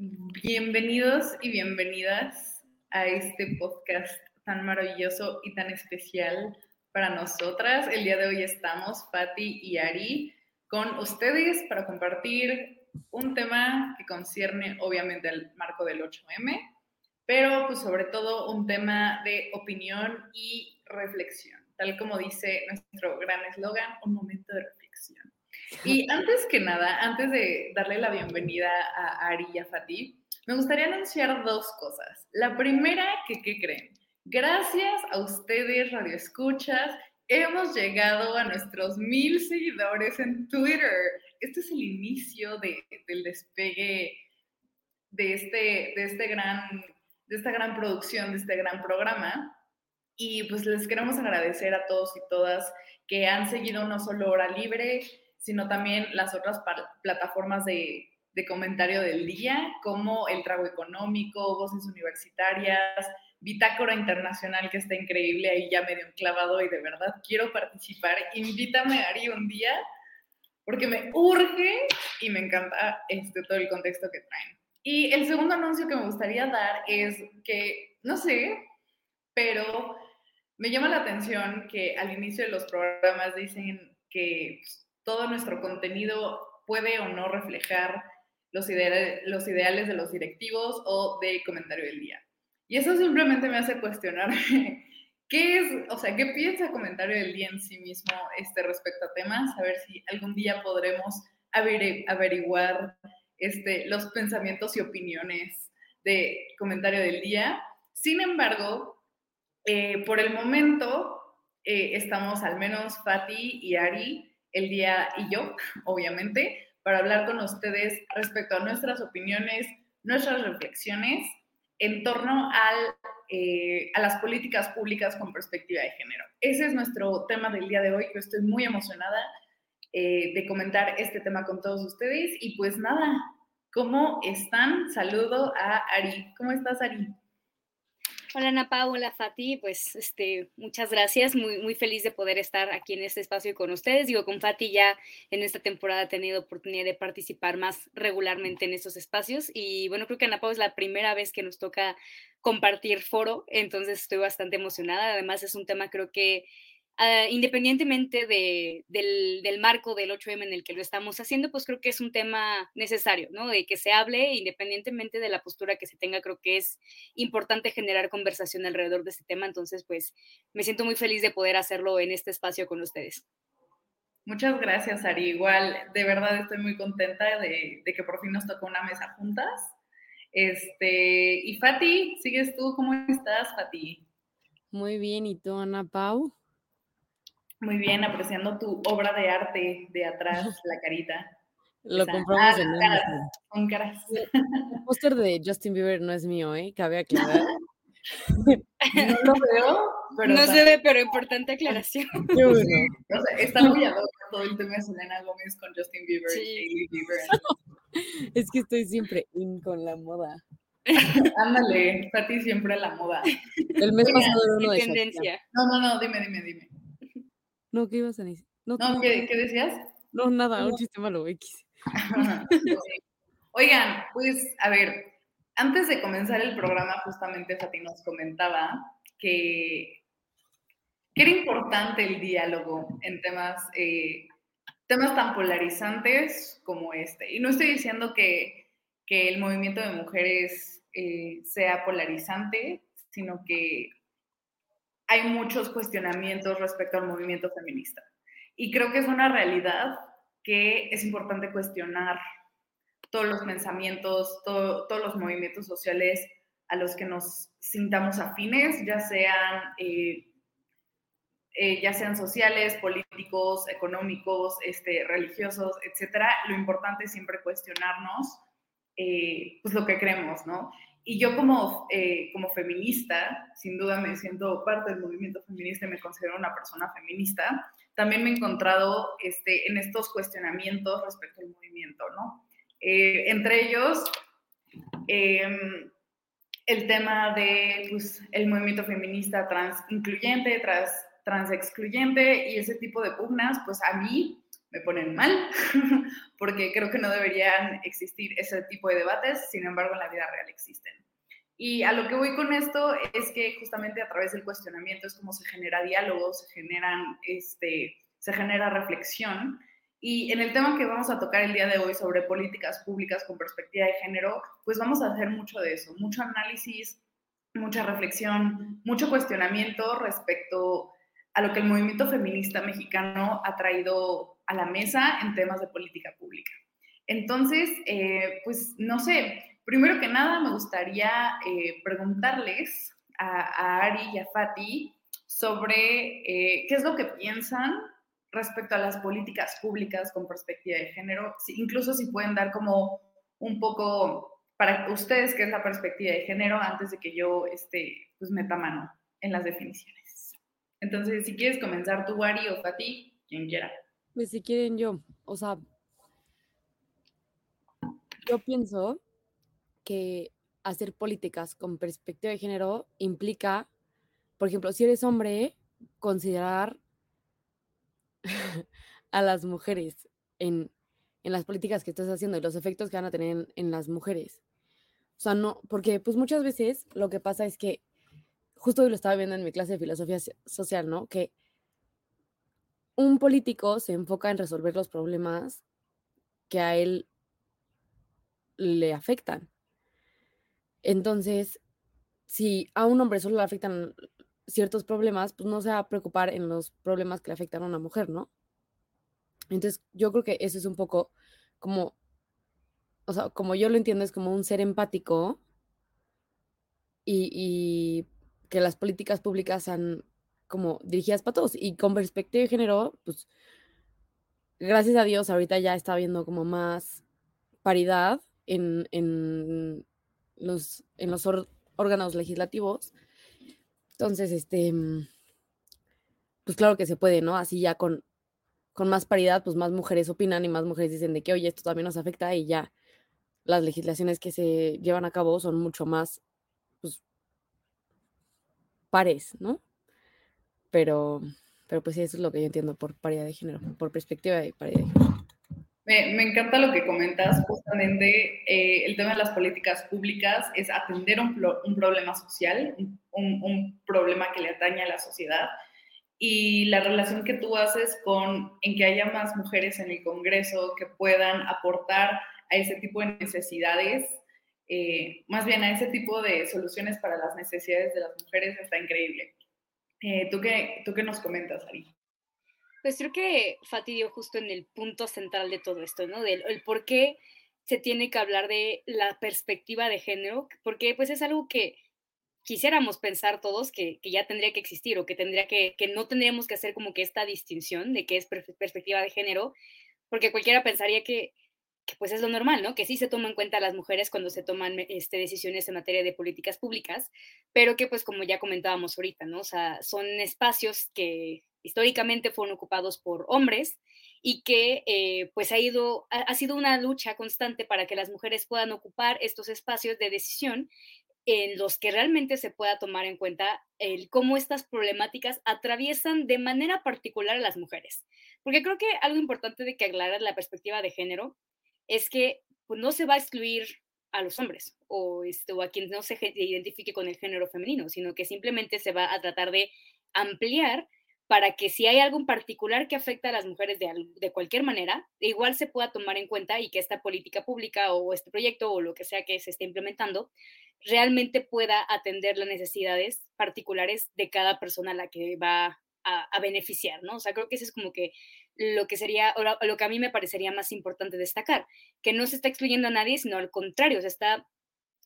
bienvenidos y bienvenidas a este podcast tan maravilloso y tan especial para nosotras. El día de hoy estamos, Patti y Ari, con ustedes para compartir un tema que concierne obviamente al marco del 8M, pero pues sobre todo un tema de opinión y reflexión, tal como dice nuestro gran eslogan, un momento de reflexión. Y antes que nada, antes de darle la bienvenida a Ari y a Fatih, me gustaría anunciar dos cosas. La primera, que ¿qué creen? Gracias a ustedes, Radio Escuchas, hemos llegado a nuestros mil seguidores en Twitter. Este es el inicio de, del despegue de, este, de, este gran, de esta gran producción, de este gran programa. Y pues les queremos agradecer a todos y todas que han seguido no solo Hora Libre, sino también las otras plataformas de, de comentario del día, como El Trago Económico, Voces Universitarias, Bitácora Internacional, que está increíble, ahí ya medio enclavado y de verdad quiero participar. Invítame, Ari, un día, porque me urge y me encanta este, todo el contexto que traen. Y el segundo anuncio que me gustaría dar es que, no sé, pero me llama la atención que al inicio de los programas dicen que todo nuestro contenido puede o no reflejar los, ideales, los ideales de los directivos o de comentario del día. Y eso simplemente me hace cuestionar qué es, o sea, qué piensa comentario del día en sí mismo este, respecto a temas, a ver si algún día podremos averiguar este, los pensamientos y opiniones de comentario del día. Sin embargo, eh, por el momento eh, estamos al menos Fati y Ari el día y yo, obviamente, para hablar con ustedes respecto a nuestras opiniones, nuestras reflexiones en torno al, eh, a las políticas públicas con perspectiva de género. Ese es nuestro tema del día de hoy. Yo estoy muy emocionada eh, de comentar este tema con todos ustedes. Y pues nada, ¿cómo están? Saludo a Ari. ¿Cómo estás, Ari? Hola Ana Pau, hola Fati, pues este, muchas gracias, muy, muy feliz de poder estar aquí en este espacio con ustedes. Digo, con Fati ya en esta temporada he tenido oportunidad de participar más regularmente en estos espacios y bueno, creo que Ana es la primera vez que nos toca compartir foro, entonces estoy bastante emocionada. Además es un tema creo que Ah, independientemente del, marco del 8M en el que lo estamos haciendo, pues creo que es un tema necesario, ¿no? De que se hable, independientemente de la postura que se tenga, creo que es importante generar conversación alrededor de este tema. Entonces, pues me siento muy feliz de poder hacerlo en este espacio con ustedes. Muchas gracias, Ari. Igual, de verdad estoy muy contenta de, de que por fin nos tocó una mesa juntas. Este, y Fati, ¿sigues tú? ¿Cómo estás, Fati? Muy bien, ¿y tú, Ana Pau? Muy bien, apreciando tu obra de arte de atrás, la carita. Lo compramos en caras, con caras. El póster de Justin Bieber no es mío, ¿eh? Cabe aclarar. no lo veo, pero. No se ve, pero importante aclaración. Qué bueno. O sea, está muy todo el tema de Selena Gómez con Justin Bieber, sí. Bieber. Es que estoy siempre in con la moda. Ándale, para ti siempre la moda. El mes pasado era uno de tendencia. No, no, no, dime, dime, dime. No, ¿qué ibas a decir? No, ¿qué, decías? No, nada, un chiste malo, X. Oigan, pues, a ver, antes de comenzar el programa, justamente Fati nos comentaba que, que era importante el diálogo en temas, eh, temas tan polarizantes como este. Y no estoy diciendo que, que el movimiento de mujeres eh, sea polarizante, sino que hay muchos cuestionamientos respecto al movimiento feminista. Y creo que es una realidad que es importante cuestionar todos los pensamientos, todos los movimientos sociales a los que nos sintamos afines, ya sean, eh, eh, ya sean sociales, políticos, económicos, este, religiosos, etcétera. Lo importante es siempre cuestionarnos eh, pues lo que creemos, ¿no? Y yo como, como feminista, sin duda me siento parte del movimiento feminista y me considero una persona feminista, también me he encontrado este, en estos cuestionamientos respecto al movimiento, ¿no? entre ellos, em, el tema de pues, el movimiento feminista trans incluyente, trans, trans excluyente y ese tipo de pugnas, pues a mí me ponen mal, porque creo que no deberían existir ese tipo de debates, sin embargo en la vida real existen. Y a lo que voy con esto es que justamente a través del cuestionamiento es como se genera diálogo, se, generan, este, se genera reflexión y en el tema que vamos a tocar el día de hoy sobre políticas públicas con perspectiva de género, pues vamos a hacer mucho de eso, mucho análisis, mucha reflexión, mucho cuestionamiento respecto a lo que el movimiento feminista mexicano ha traído a la mesa en temas de política pública. Entonces, eh, pues no sé, primero que nada me gustaría eh, preguntarles a, Ari y a Fati sobre eh, qué es lo que piensan respecto a las políticas públicas con perspectiva de género, incluso si pueden dar como un poco para ustedes qué es la perspectiva de género antes de que yo este, pues meta mano en las definiciones. Entonces, si quieres comenzar tú, Ari, o Fati, quien quiera. Pues si quieren yo, o sea, yo pienso que hacer políticas con perspectiva de género implica, por ejemplo, si eres hombre, considerar a las mujeres en, las políticas que estás haciendo y los efectos que van a tener en, las mujeres. O sea, no, porque pues muchas veces lo que pasa es que, justo hoy lo estaba viendo en mi clase de filosofía social, ¿no? Que un político se enfoca en resolver los problemas que a él le afectan. Entonces, si a un hombre solo le afectan ciertos problemas, pues no se va a preocupar en los problemas que le afectan a una mujer, ¿no? Entonces, yo creo que eso es un poco como, o sea, como yo lo entiendo, es como un ser empático y, que las políticas públicas sean como dirigidas para todos. Y con perspectiva de género, pues, gracias a Dios, ahorita ya está habiendo como más paridad en, en los, en los órganos legislativos entonces, este, mm, pues claro que se puede, ¿no? Así ya con, con más paridad, pues más mujeres opinan y más mujeres dicen de que, oye, esto también nos afecta y ya las legislaciones que se llevan a cabo son mucho más, pues, pares, ¿no? Pero, pero pues eso es lo que yo entiendo por paridad de género, por perspectiva de paridad de género. Me, encanta lo que comentas, justamente eh, el tema de las políticas públicas es atender un, problema social, un, problema que le atañe a la sociedad y la relación que tú haces con en que haya más mujeres en el Congreso que puedan aportar a ese tipo de necesidades, eh, más bien a ese tipo de soluciones para las necesidades de las mujeres está increíble. Eh, ¿tú, qué, ¿Tú qué nos comentas, Ari? Pues creo que Fati dio justo en el punto central de todo esto, ¿no? Del el por qué se tiene que hablar de la perspectiva de género, porque pues es algo que quisiéramos pensar todos que, ya tendría que existir o que tendría que, que no tendríamos que hacer como que esta distinción de qué es perspectiva de género, porque cualquiera pensaría que, que, pues es lo normal, ¿no? Que sí se toman en cuenta las mujeres cuando se toman este, decisiones en materia de políticas públicas, pero que pues como ya comentábamos ahorita, ¿no? O sea, son espacios que históricamente fueron ocupados por hombres y que eh, pues ha, ido, ha, sido una lucha constante para que las mujeres puedan ocupar estos espacios de decisión en los que realmente se pueda tomar en cuenta el cómo estas problemáticas atraviesan de manera particular a las mujeres. Porque creo que algo importante de que aclarar la perspectiva de género es que pues, no se va a excluir a los hombres o, este, a quien no se identifique con el género femenino, sino que simplemente se va a tratar de ampliar para que si hay algo en particular que afecta a las mujeres de, de, cualquier manera, igual se pueda tomar en cuenta y que esta política pública o este proyecto o lo que sea que se esté implementando realmente pueda atender las necesidades particulares de cada persona a la que va a, beneficiar, ¿no? O sea, creo que eso es como que lo que sería, o lo que a mí me parecería más importante destacar, que no se está excluyendo a nadie, sino al contrario, se está,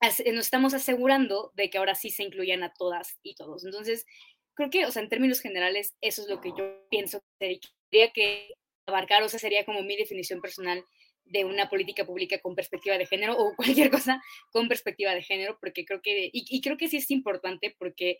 nos estamos asegurando de que ahora sí se incluyan a todas y todos. Entonces, creo que, o sea, en términos generales, eso es lo que yo pienso que tendría que abarcar, o sea, sería como mi definición personal de una política pública con perspectiva de género o cualquier cosa con perspectiva de género, porque creo que, y creo que sí es importante porque,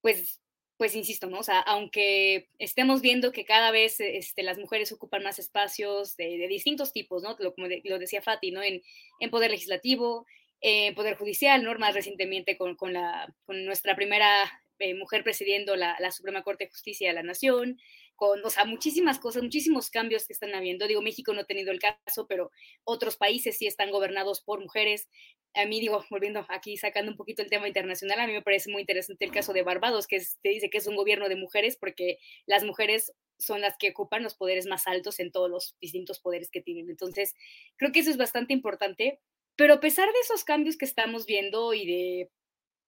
pues, pues insisto, ¿no? O sea, aunque estemos viendo que cada vez este, las mujeres ocupan más espacios de, distintos tipos, ¿no? Lo, como lo decía Fati, ¿no? En, en poder legislativo, en poder judicial, ¿no? Más recientemente con, con, la, con nuestra primera eh, mujer presidiendo la, la, Suprema Corte de Justicia de la Nación, con, o sea, muchísimas cosas, muchísimos cambios que están habiendo. Digo, México no ha tenido el caso, pero otros países sí están gobernados por mujeres. A mí, digo, volviendo aquí, sacando un poquito el tema internacional, a mí me parece muy interesante el caso de Barbados, que se dice que es un gobierno de mujeres porque las mujeres son las que ocupan los poderes más altos en todos los distintos poderes que tienen. Entonces, creo que eso es bastante importante. Pero a pesar de esos cambios que estamos viendo y de,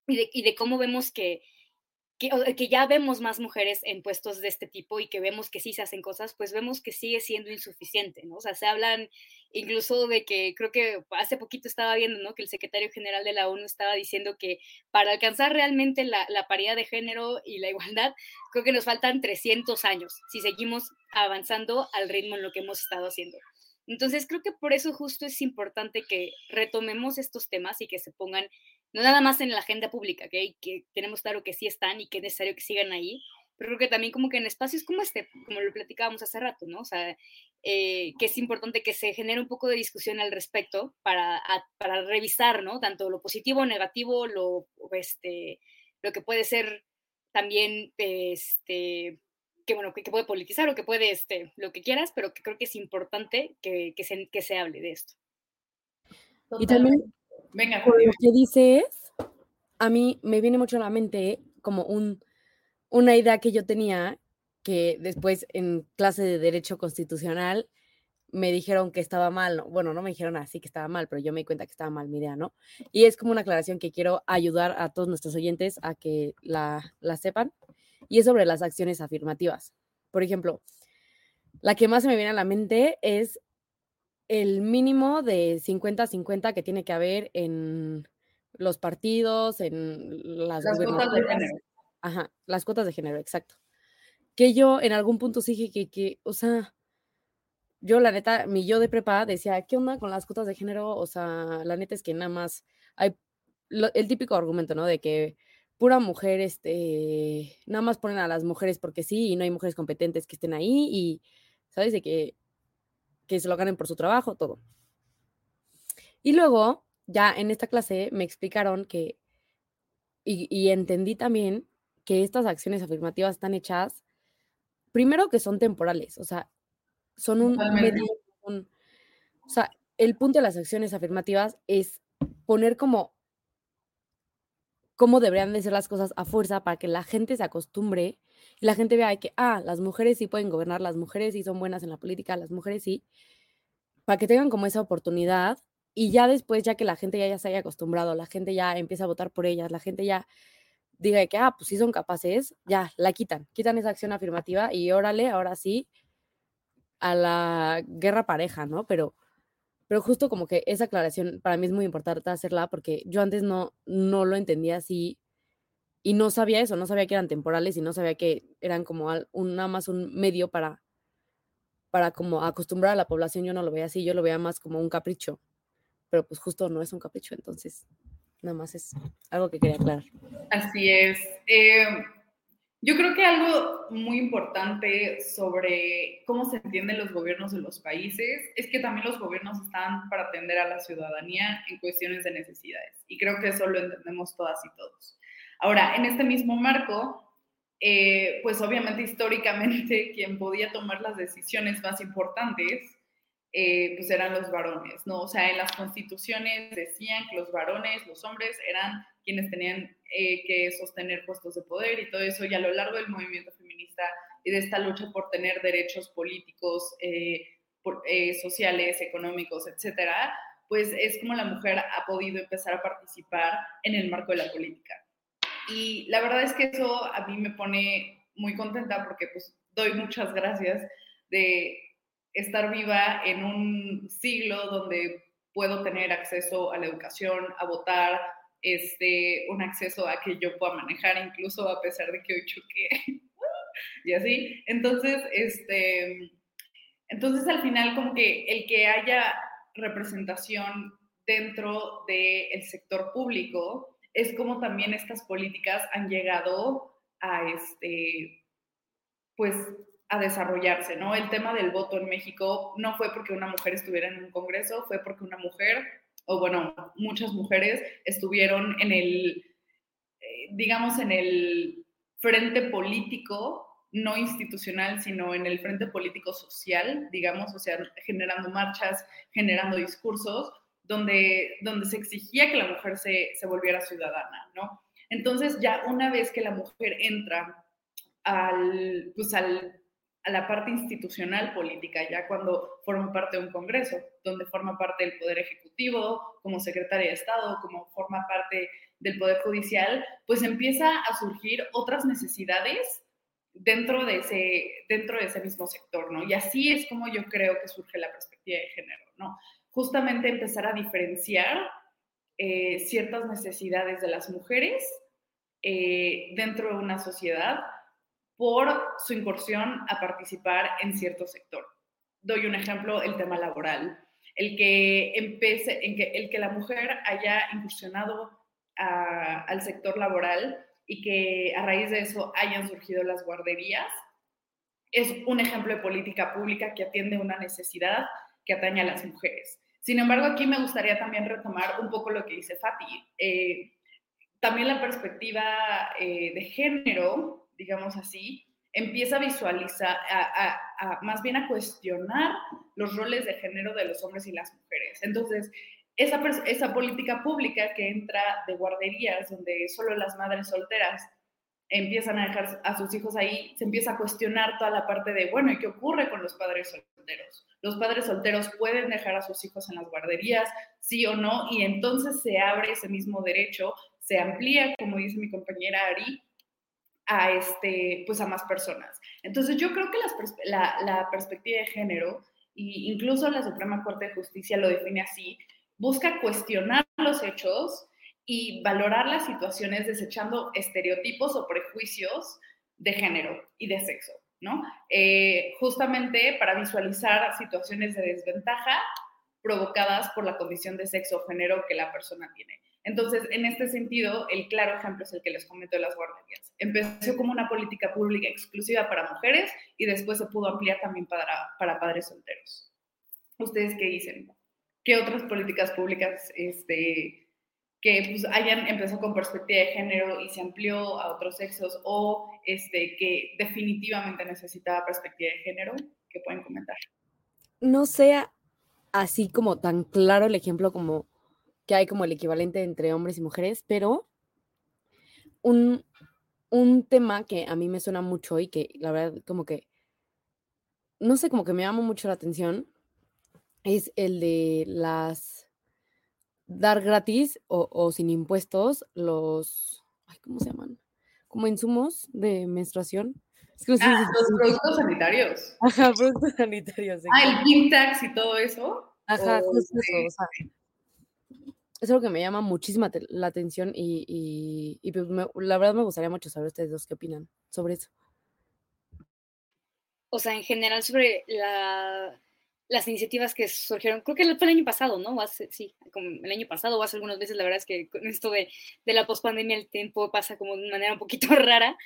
y de, y de cómo vemos que, que, ya vemos más mujeres en puestos de este tipo y que vemos que sí se hacen cosas, pues vemos que sigue siendo insuficiente, ¿no? O sea, se hablan incluso de que creo que hace poquito estaba viendo, ¿no? Que el secretario general de la ONU estaba diciendo que para alcanzar realmente la, paridad de género y la igualdad, creo que nos faltan 300 años si seguimos avanzando al ritmo en lo que hemos estado haciendo. Entonces, creo que por eso justo es importante que retomemos estos temas y que se pongan no nada más en la agenda pública, que tenemos claro que sí están y que es necesario que sigan ahí, pero creo que también como que en espacios como este, como lo platicábamos hace rato, ¿no? O sea, eh, que es importante que se genere un poco de discusión al respecto para, para revisar, ¿no? Tanto lo positivo, negativo, lo, este, lo que puede ser también, este, que bueno, que, puede politizar o que puede, este, lo que quieras, pero que creo que es importante que, que, se, que se hable de esto. Y también Venga, Por lo que dices, a mí me viene mucho a la mente como un, una idea que yo tenía que después en clase de Derecho Constitucional me dijeron que estaba mal, bueno, no me dijeron así que estaba mal, pero yo me di cuenta que estaba mal mi idea, ¿no? Y es como una aclaración que quiero ayudar a todos nuestros oyentes a que la, la sepan, y es sobre las acciones afirmativas. Por ejemplo, la que más se me viene a la mente es el mínimo de 50-50 que tiene que haber en los partidos, en las, las cuotas de género. Ajá, las cuotas de género, exacto. Que yo en algún punto sí dije que, que, o sea, yo la neta, mi yo de prepa decía, ¿qué onda con las cuotas de género? O sea, la neta es que nada más hay el típico argumento, ¿no? De que pura mujer, este, nada más ponen a las mujeres porque sí y no hay mujeres competentes que estén ahí y, ¿sabes? De que que se lo ganen por su trabajo, todo. Y luego, ya en esta clase me explicaron que, y, entendí también que estas acciones afirmativas están hechas, primero que son temporales, o sea, son un medio, o sea, el punto de las acciones afirmativas es poner como cómo deberían de ser las cosas a fuerza para que la gente se acostumbre y la gente vea que, ah, las mujeres sí pueden gobernar, las mujeres sí son buenas en la política, las mujeres sí, para que tengan como esa oportunidad y ya después, ya que la gente ya, ya se haya acostumbrado, la gente ya empieza a votar por ellas, la gente ya diga que, ah, pues sí son capaces, ya la quitan, quitan esa acción afirmativa y órale, ahora sí, a la guerra pareja, ¿no? Pero, pero justo como que esa aclaración para mí es muy importante hacerla porque yo antes no, no lo entendía así y no sabía eso, no sabía que eran temporales y no sabía que eran como un, nada más un medio para, para como acostumbrar a la población. Yo no lo veía así, yo lo veía más como un capricho, pero pues justo no es un capricho, entonces nada más es algo que quería aclarar. Así es. Eh, yo creo que algo muy importante sobre cómo se entienden los gobiernos de los países es que también los gobiernos están para atender a la ciudadanía en cuestiones de necesidades. Y creo que eso lo entendemos todas y todos. Ahora, en este mismo marco, eh, pues obviamente históricamente quien podía tomar las decisiones más importantes, eh, pues eran los varones, ¿no? O sea, en las constituciones decían que los varones, los hombres, eran quienes tenían eh, que sostener puestos de poder y todo eso, y a lo largo del movimiento feminista y de esta lucha por tener derechos políticos, sociales, económicos, etcétera, pues es como la mujer ha podido empezar a participar en el marco de la política. Y la verdad es que eso a mí me pone muy contenta porque pues doy muchas gracias de estar viva en un siglo donde puedo tener acceso a la educación, a votar, este, un acceso a que yo pueda manejar incluso a pesar de que hoy choqué y así. Entonces, este, entonces al final como que el que haya representación dentro del sector público es como también estas políticas han llegado a este, pues a desarrollarse, ¿no? El tema del voto en México no fue porque una mujer estuviera en un congreso, fue porque una mujer, o bueno, muchas mujeres estuvieron en el, eh, digamos, en el frente político, no institucional, sino en el frente político social, digamos, o sea, generando marchas, generando discursos, donde, donde se exigía que la mujer se, se volviera ciudadana, ¿no? Entonces, ya una vez que la mujer entra al, pues al a la parte institucional política, ya cuando forma parte de un Congreso, donde forma parte del Poder Ejecutivo, como secretaria de Estado, como forma parte del Poder Judicial, pues empieza a surgir otras necesidades dentro de ese, dentro de ese mismo sector, ¿no? Y así es como yo creo que surge la perspectiva de género, ¿no? Justamente empezar a diferenciar eh, ciertas necesidades de las mujeres eh, dentro de una sociedad por su incursión a participar en cierto sector. Doy un ejemplo, el tema laboral. El que, empiece, en que, el que la mujer haya incursionado al sector laboral y que a raíz de eso hayan surgido las guarderías, es un ejemplo de política pública que atiende una necesidad que atañe a las mujeres. Sin embargo, aquí me gustaría también retomar un poco lo que dice Fati. Eh, también la perspectiva eh, de género digamos así, empieza a visualizar, a, más bien a cuestionar los roles de género de los hombres y las mujeres. Entonces, esa, esa política pública que entra de guarderías, donde solo las madres solteras empiezan a dejar a sus hijos ahí, se empieza a cuestionar toda la parte de, bueno, ¿y qué ocurre con los padres solteros? Los padres solteros pueden dejar a sus hijos en las guarderías, sí o no, y entonces se abre ese mismo derecho, se amplía, como dice mi compañera Ari, a, este, pues a más personas. Entonces yo creo que la, la perspectiva de género, e incluso la Suprema Corte de Justicia lo define así, busca cuestionar los hechos y valorar las situaciones desechando estereotipos o prejuicios de género y de sexo, ¿no? Eh, justamente para visualizar situaciones de desventaja provocadas por la condición de sexo o género que la persona tiene. Entonces, en este sentido, el claro ejemplo es el que les comento de las guarderías. Empezó como una política pública exclusiva para mujeres y después se pudo ampliar también para, para padres solteros. ¿Ustedes qué dicen? ¿Qué otras políticas públicas este, que pues, hayan empezado con perspectiva de género y se amplió a otros sexos o este, que definitivamente necesitaba perspectiva de género? ¿Qué pueden comentar? No sea así como tan claro el ejemplo como que hay como el equivalente entre hombres y mujeres, pero un, tema que a mí me suena mucho y que la verdad como que, no sé, como que me llama mucho la atención, es el de las, dar gratis o, sin impuestos los, ¿cómo se llaman? Como insumos de menstruación. ah, los productos sanitarios. Ajá, productos sanitarios. Ah, el pink tax y todo eso. Ajá, justo eso es algo que me llama muchísima la atención y, pues la verdad me gustaría mucho saber ustedes dos qué opinan sobre eso. O sea, en general sobre las iniciativas que surgieron, creo que fue el año pasado, ¿no? sí, como el año pasado o hace algunos meses, la verdad es que con esto de, de la pospandemia el tiempo pasa como de manera un poquito rara,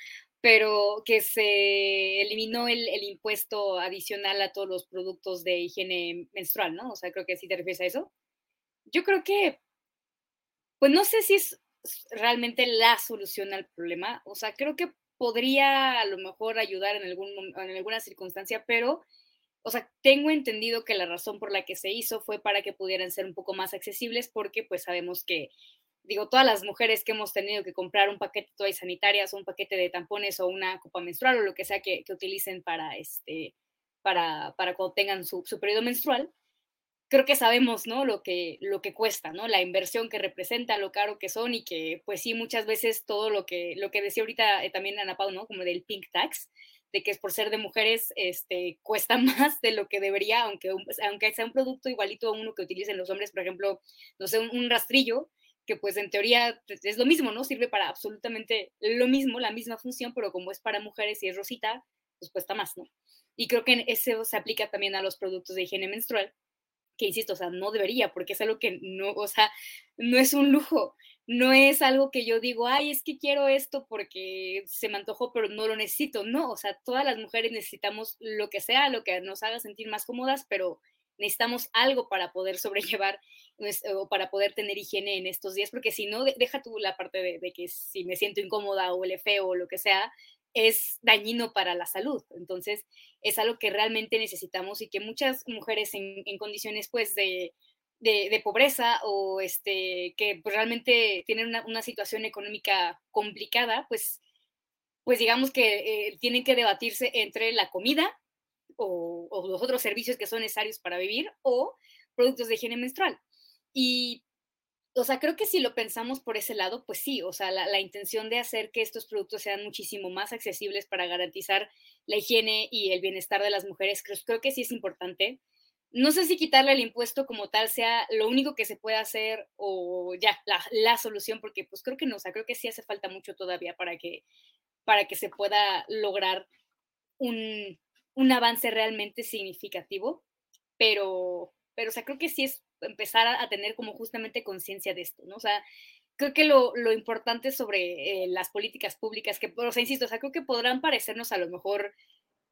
pero que se eliminó el, el, impuesto adicional a todos los productos de higiene menstrual, ¿no? O sea, creo que sí te refieres a eso. Yo creo que pues no sé si es realmente la solución al problema. O sea, creo que podría a lo mejor ayudar en, algún, en alguna circunstancia, pero, o sea, tengo entendido que la razón por la que se hizo fue para que pudieran ser un poco más accesibles porque pues sabemos que digo, todas las mujeres que hemos tenido que comprar un paquete de toallas sanitarias o un paquete de tampones o una copa menstrual o lo que sea que, que utilicen para, este, para, para cuando tengan su, su, periodo menstrual, creo que sabemos, ¿no? Lo que, lo que cuesta, ¿no? La inversión que representa, lo caro que son y que, pues sí, muchas veces todo lo que, lo que decía ahorita eh, también Ana Pau, ¿no? Como del pink tax, de que es por ser de mujeres, este, cuesta más de lo que debería, aunque, aunque sea un producto igualito a uno que utilicen los hombres, por ejemplo, no sé, un, un rastrillo, que pues en teoría pues, es lo mismo, ¿no? Sirve para absolutamente lo mismo, la misma función, pero como es para mujeres y es rosita, pues cuesta más, ¿no? Y creo que eso se aplica también a los productos de higiene menstrual, que insisto, o sea, no debería, porque es algo que no, o sea, no es un lujo, no es algo que yo digo, ay, es que quiero esto porque se me antojó, pero no lo necesito, no, o sea, todas las mujeres necesitamos lo que sea, lo que nos haga sentir más cómodas, pero necesitamos algo para poder sobrellevar o para poder tener higiene en estos días, porque si no, deja tú la parte de, que si me siento incómoda o el feo o lo que sea, es dañino para la salud. Entonces, es algo que realmente necesitamos y que muchas mujeres en, en condiciones, pues, de, de, pobreza o este, que pues, realmente tienen una, una, situación económica complicada, pues, pues digamos que eh, tienen que debatirse entre la comida o, o, los otros servicios que son necesarios para vivir o productos de higiene menstrual. Y o sea, creo que si lo pensamos por ese lado, pues sí, o sea, la, la, intención de hacer que estos productos sean muchísimo más accesibles para garantizar la higiene y el bienestar de las mujeres, creo, creo que sí es importante. No sé si quitarle el impuesto como tal sea lo único que se puede hacer o ya la, la, solución, porque pues creo que no, o sea, creo que sí hace falta mucho todavía para que, para que se pueda lograr un, un avance realmente significativo, pero, pero, o sea, creo que sí es empezar a, tener como justamente conciencia de esto, ¿no? O sea, creo que lo, lo importante sobre eh, las políticas públicas, que, o sea, insisto, o sea, creo que podrán parecernos a lo mejor,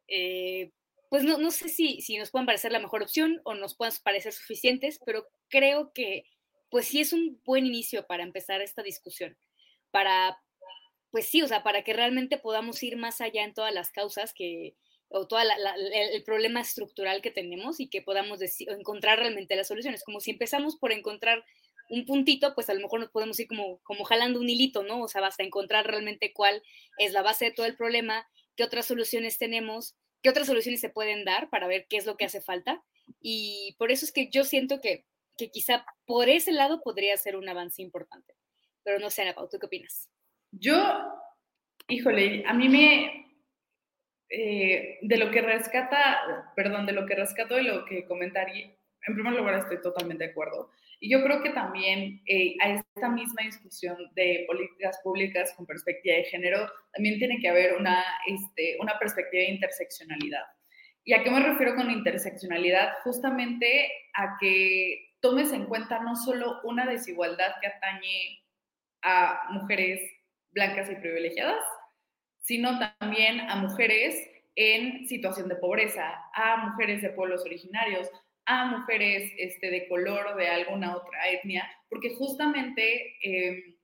eh, pues no, no sé si, si nos puedan parecer la mejor opción o nos puedan parecer suficientes, pero creo que, pues sí es un buen inicio para empezar esta discusión, para, pues sí, o sea, para que realmente podamos ir más allá en todas las causas que, o todo el problema estructural que tenemos y que podamos decir, encontrar realmente las soluciones. Como si empezamos por encontrar un puntito, pues a lo mejor nos podemos ir como, como jalando un hilito, ¿no? O sea, basta encontrar realmente cuál es la base de todo el problema, qué otras soluciones tenemos, qué otras soluciones se pueden dar para ver qué es lo que hace falta. Y por eso es que yo siento que, que quizá por ese lado podría ser un avance importante. Pero no sé, Ana Pau, ¿tú qué opinas? Yo, híjole, a mí me, eh, de lo que rescata, perdón, de lo que rescato de lo que comentaría, en primer lugar estoy totalmente de acuerdo. Y yo creo que también eh, a esta misma discusión de políticas públicas con perspectiva de género, también tiene que haber una, este, una perspectiva de interseccionalidad. ¿Y a qué me refiero con interseccionalidad? Justamente a que tomes en cuenta no solo una desigualdad que atañe a mujeres blancas y privilegiadas, sino también a mujeres en situación de pobreza, a mujeres de pueblos originarios, a mujeres este, de color de alguna otra etnia, porque justamente eh,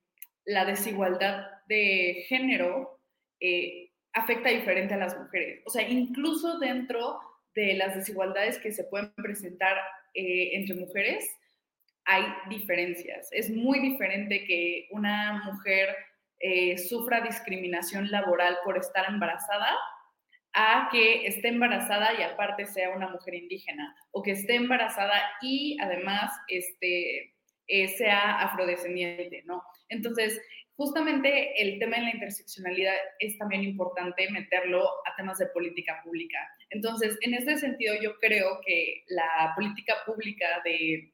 la desigualdad de género eh, afecta diferente a las mujeres. O sea, incluso dentro de las desigualdades que se pueden presentar eh, entre mujeres, hay diferencias. Es muy diferente que una mujer sufra discriminación laboral por estar embarazada a que esté embarazada y aparte sea una mujer indígena o que esté embarazada y además este, eh, sea afrodescendiente, ¿no? Entonces, justamente el tema de la interseccionalidad es también importante meterlo a temas de política pública. Entonces, en ese sentido, yo creo que la política pública de,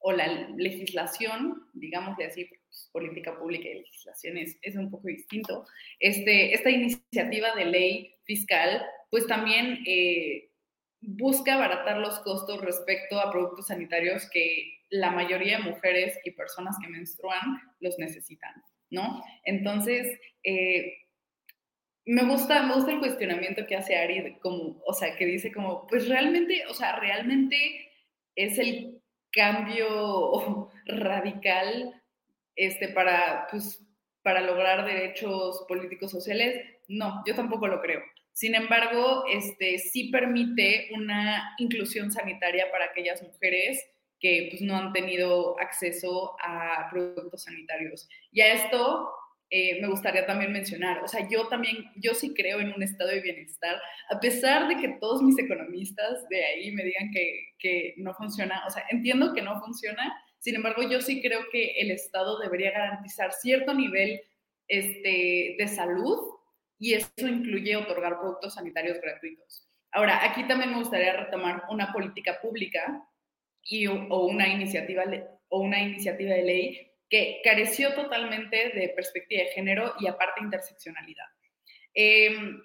o la legislación, digamos de así, política pública y legislación es, un poco distinto. Este, esta iniciativa de ley fiscal, pues también eh, busca abaratar los costos respecto a productos sanitarios que la mayoría de mujeres y personas que menstruan los necesitan, ¿no? Entonces, eh, me gusta, me gusta el cuestionamiento que hace Ari, como, o sea, que dice como, pues realmente, o sea, realmente es el cambio radical este, para, pues, para lograr derechos políticos sociales, no, yo tampoco lo creo. Sin embargo, este, sí permite una inclusión sanitaria para aquellas mujeres que pues, no han tenido acceso a productos sanitarios. Y a esto eh, me gustaría también mencionar, o sea, yo también, yo sí creo en un estado de bienestar, a pesar de que todos mis economistas de ahí me digan que, que no funciona, o sea, entiendo que no funciona, sin embargo, yo sí creo que el Estado debería garantizar cierto nivel este, de salud y eso incluye otorgar productos sanitarios gratuitos. Ahora, aquí también me gustaría retomar una política pública y, o, una iniciativa, o una iniciativa de ley que careció totalmente de perspectiva de género y aparte interseccionalidad. En,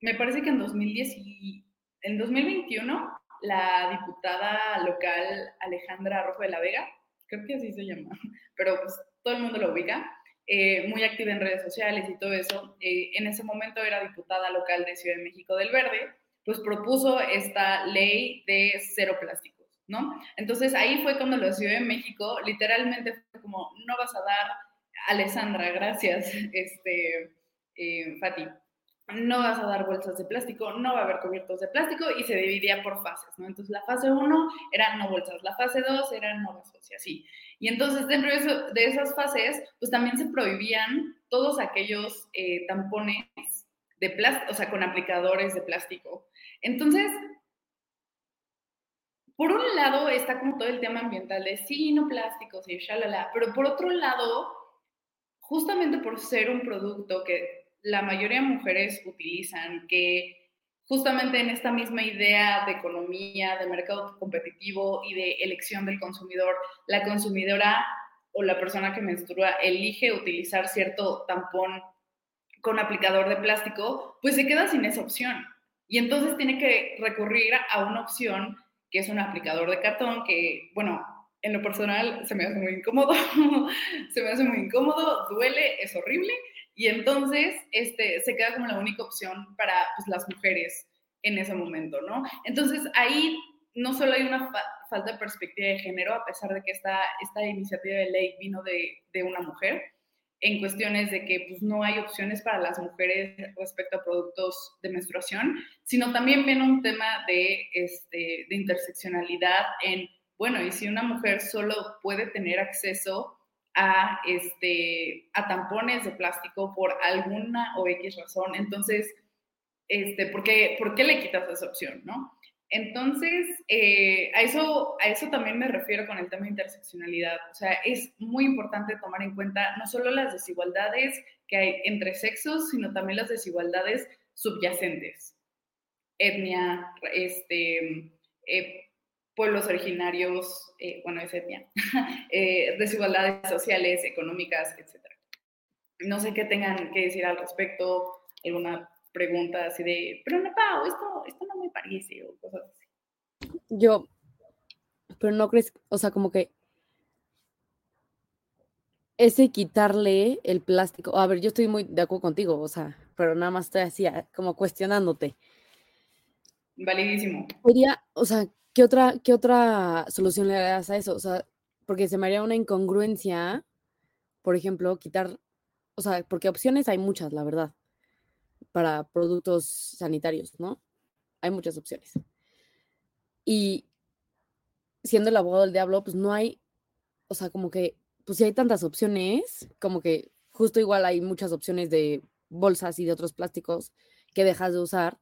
me parece que en, 2010 y, en 2021 la diputada local Alejandra Rojo de la Vega, creo que así se llama, pero pues todo el mundo lo ubica, eh, muy activa en redes sociales y todo eso, eh, en ese momento era diputada local de Ciudad de México del Verde, pues propuso esta ley de cero plástico ¿no? Entonces ahí fue cuando la Ciudad de México literalmente fue como, no vas a dar, Alessandra, gracias, este, eh, no vas a dar bolsas de plástico, no va a haber cubiertos de plástico y se dividía por fases, ¿no? Entonces la fase 1 era no bolsas, la fase 2 era no vasos y así. Y entonces dentro de, esas fases, pues también se prohibían todos aquellos eh, tampones de plástico, o sea, con aplicadores de plástico. Entonces, por un lado está como todo el tema ambiental de sí, no plásticos y shalala, pero por otro lado, justamente por ser un producto que la mayoría de mujeres utilizan, que justamente en esta misma idea de economía, de mercado competitivo y de elección del consumidor, la consumidora o la persona que menstrua elige utilizar cierto tampón con aplicador de plástico, pues se queda sin esa opción. Y entonces tiene que recurrir a una opción que es un aplicador de cartón que, bueno, en lo personal se me hace muy incómodo, se me hace muy incómodo, duele, es horrible, y entonces este, se queda como la única opción para pues, las mujeres en ese momento, ¿no? Entonces ahí no solo hay una falta de perspectiva de género, a pesar de que esta, esta iniciativa de ley vino de, de una mujer, en cuestiones de que pues, no hay opciones para las mujeres respecto a productos de menstruación, sino también viene un tema de, este, de interseccionalidad en, bueno, y si una mujer solo puede tener acceso a, este, a tampones de plástico por alguna o X razón, entonces, este, ¿por, qué, ¿por qué le quitas esa opción, no? Entonces, eh, a, eso, a eso también me refiero con el tema de interseccionalidad. O sea, es muy importante tomar en cuenta no solo las desigualdades que hay entre sexos, sino también las desigualdades subyacentes. Etnia, este, eh, pueblos originarios, eh, bueno, es etnia, desigualdades sociales, económicas, etc. No sé qué tengan que decir al respecto, alguna preguntas así de, pero no, Pau, esto, esto no me parece, o cosas así. Yo, pero no crees, o sea, como que ese quitarle el plástico, a ver, yo estoy muy de acuerdo contigo, o sea, pero nada más estoy así, como cuestionándote. Validísimo. Sería, o sea, ¿qué otra, ¿qué otra solución le das a eso? O sea, porque se me haría una incongruencia, por ejemplo, quitar, o sea, porque opciones hay muchas, la verdad para productos sanitarios, ¿no? Hay muchas opciones. Y siendo el abogado del diablo, pues no hay, o sea, como que, pues si hay tantas opciones, como que justo igual hay muchas opciones de bolsas y de otros plásticos que dejas de usar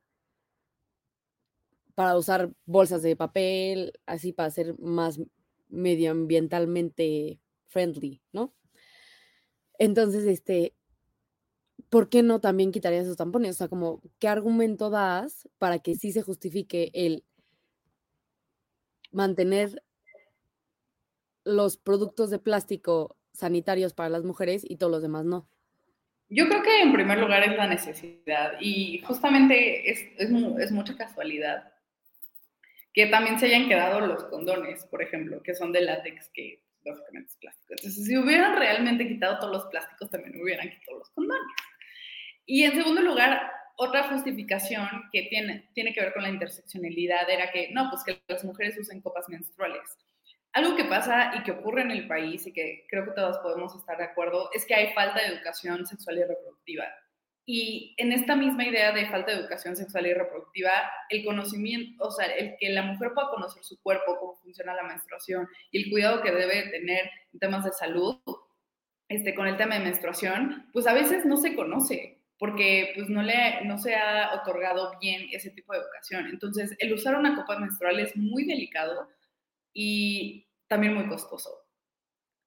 para usar bolsas de papel, así para ser más medioambientalmente friendly, ¿no? Entonces, este, ¿por qué no también quitarías esos tampones? O sea, como, ¿qué argumento das para que sí se justifique el mantener los productos de plástico sanitarios para las mujeres y todos los demás no? Yo creo que en primer lugar es la necesidad y justamente es, es, mucha casualidad que también se hayan quedado los condones, por ejemplo, que son de látex, que básicamente es plástico. Entonces, si hubieran realmente quitado todos los plásticos, también hubieran quitado los condones. Y en segundo lugar, otra justificación que tiene, tiene que ver con la interseccionalidad era que, no, pues que las mujeres usen copas menstruales. Algo que pasa y que ocurre en el país y que creo que todos podemos estar de acuerdo es que hay falta de educación sexual y reproductiva. Y en esta misma idea de falta de educación sexual y reproductiva, el conocimiento, o sea, el que la mujer pueda conocer su cuerpo, cómo funciona la menstruación y el cuidado que debe tener en temas de salud, este, con el tema de menstruación, pues a veces no se conoce porque pues no, le, no se ha otorgado bien ese tipo de educación. Entonces, el usar una copa menstrual es muy delicado y también muy costoso.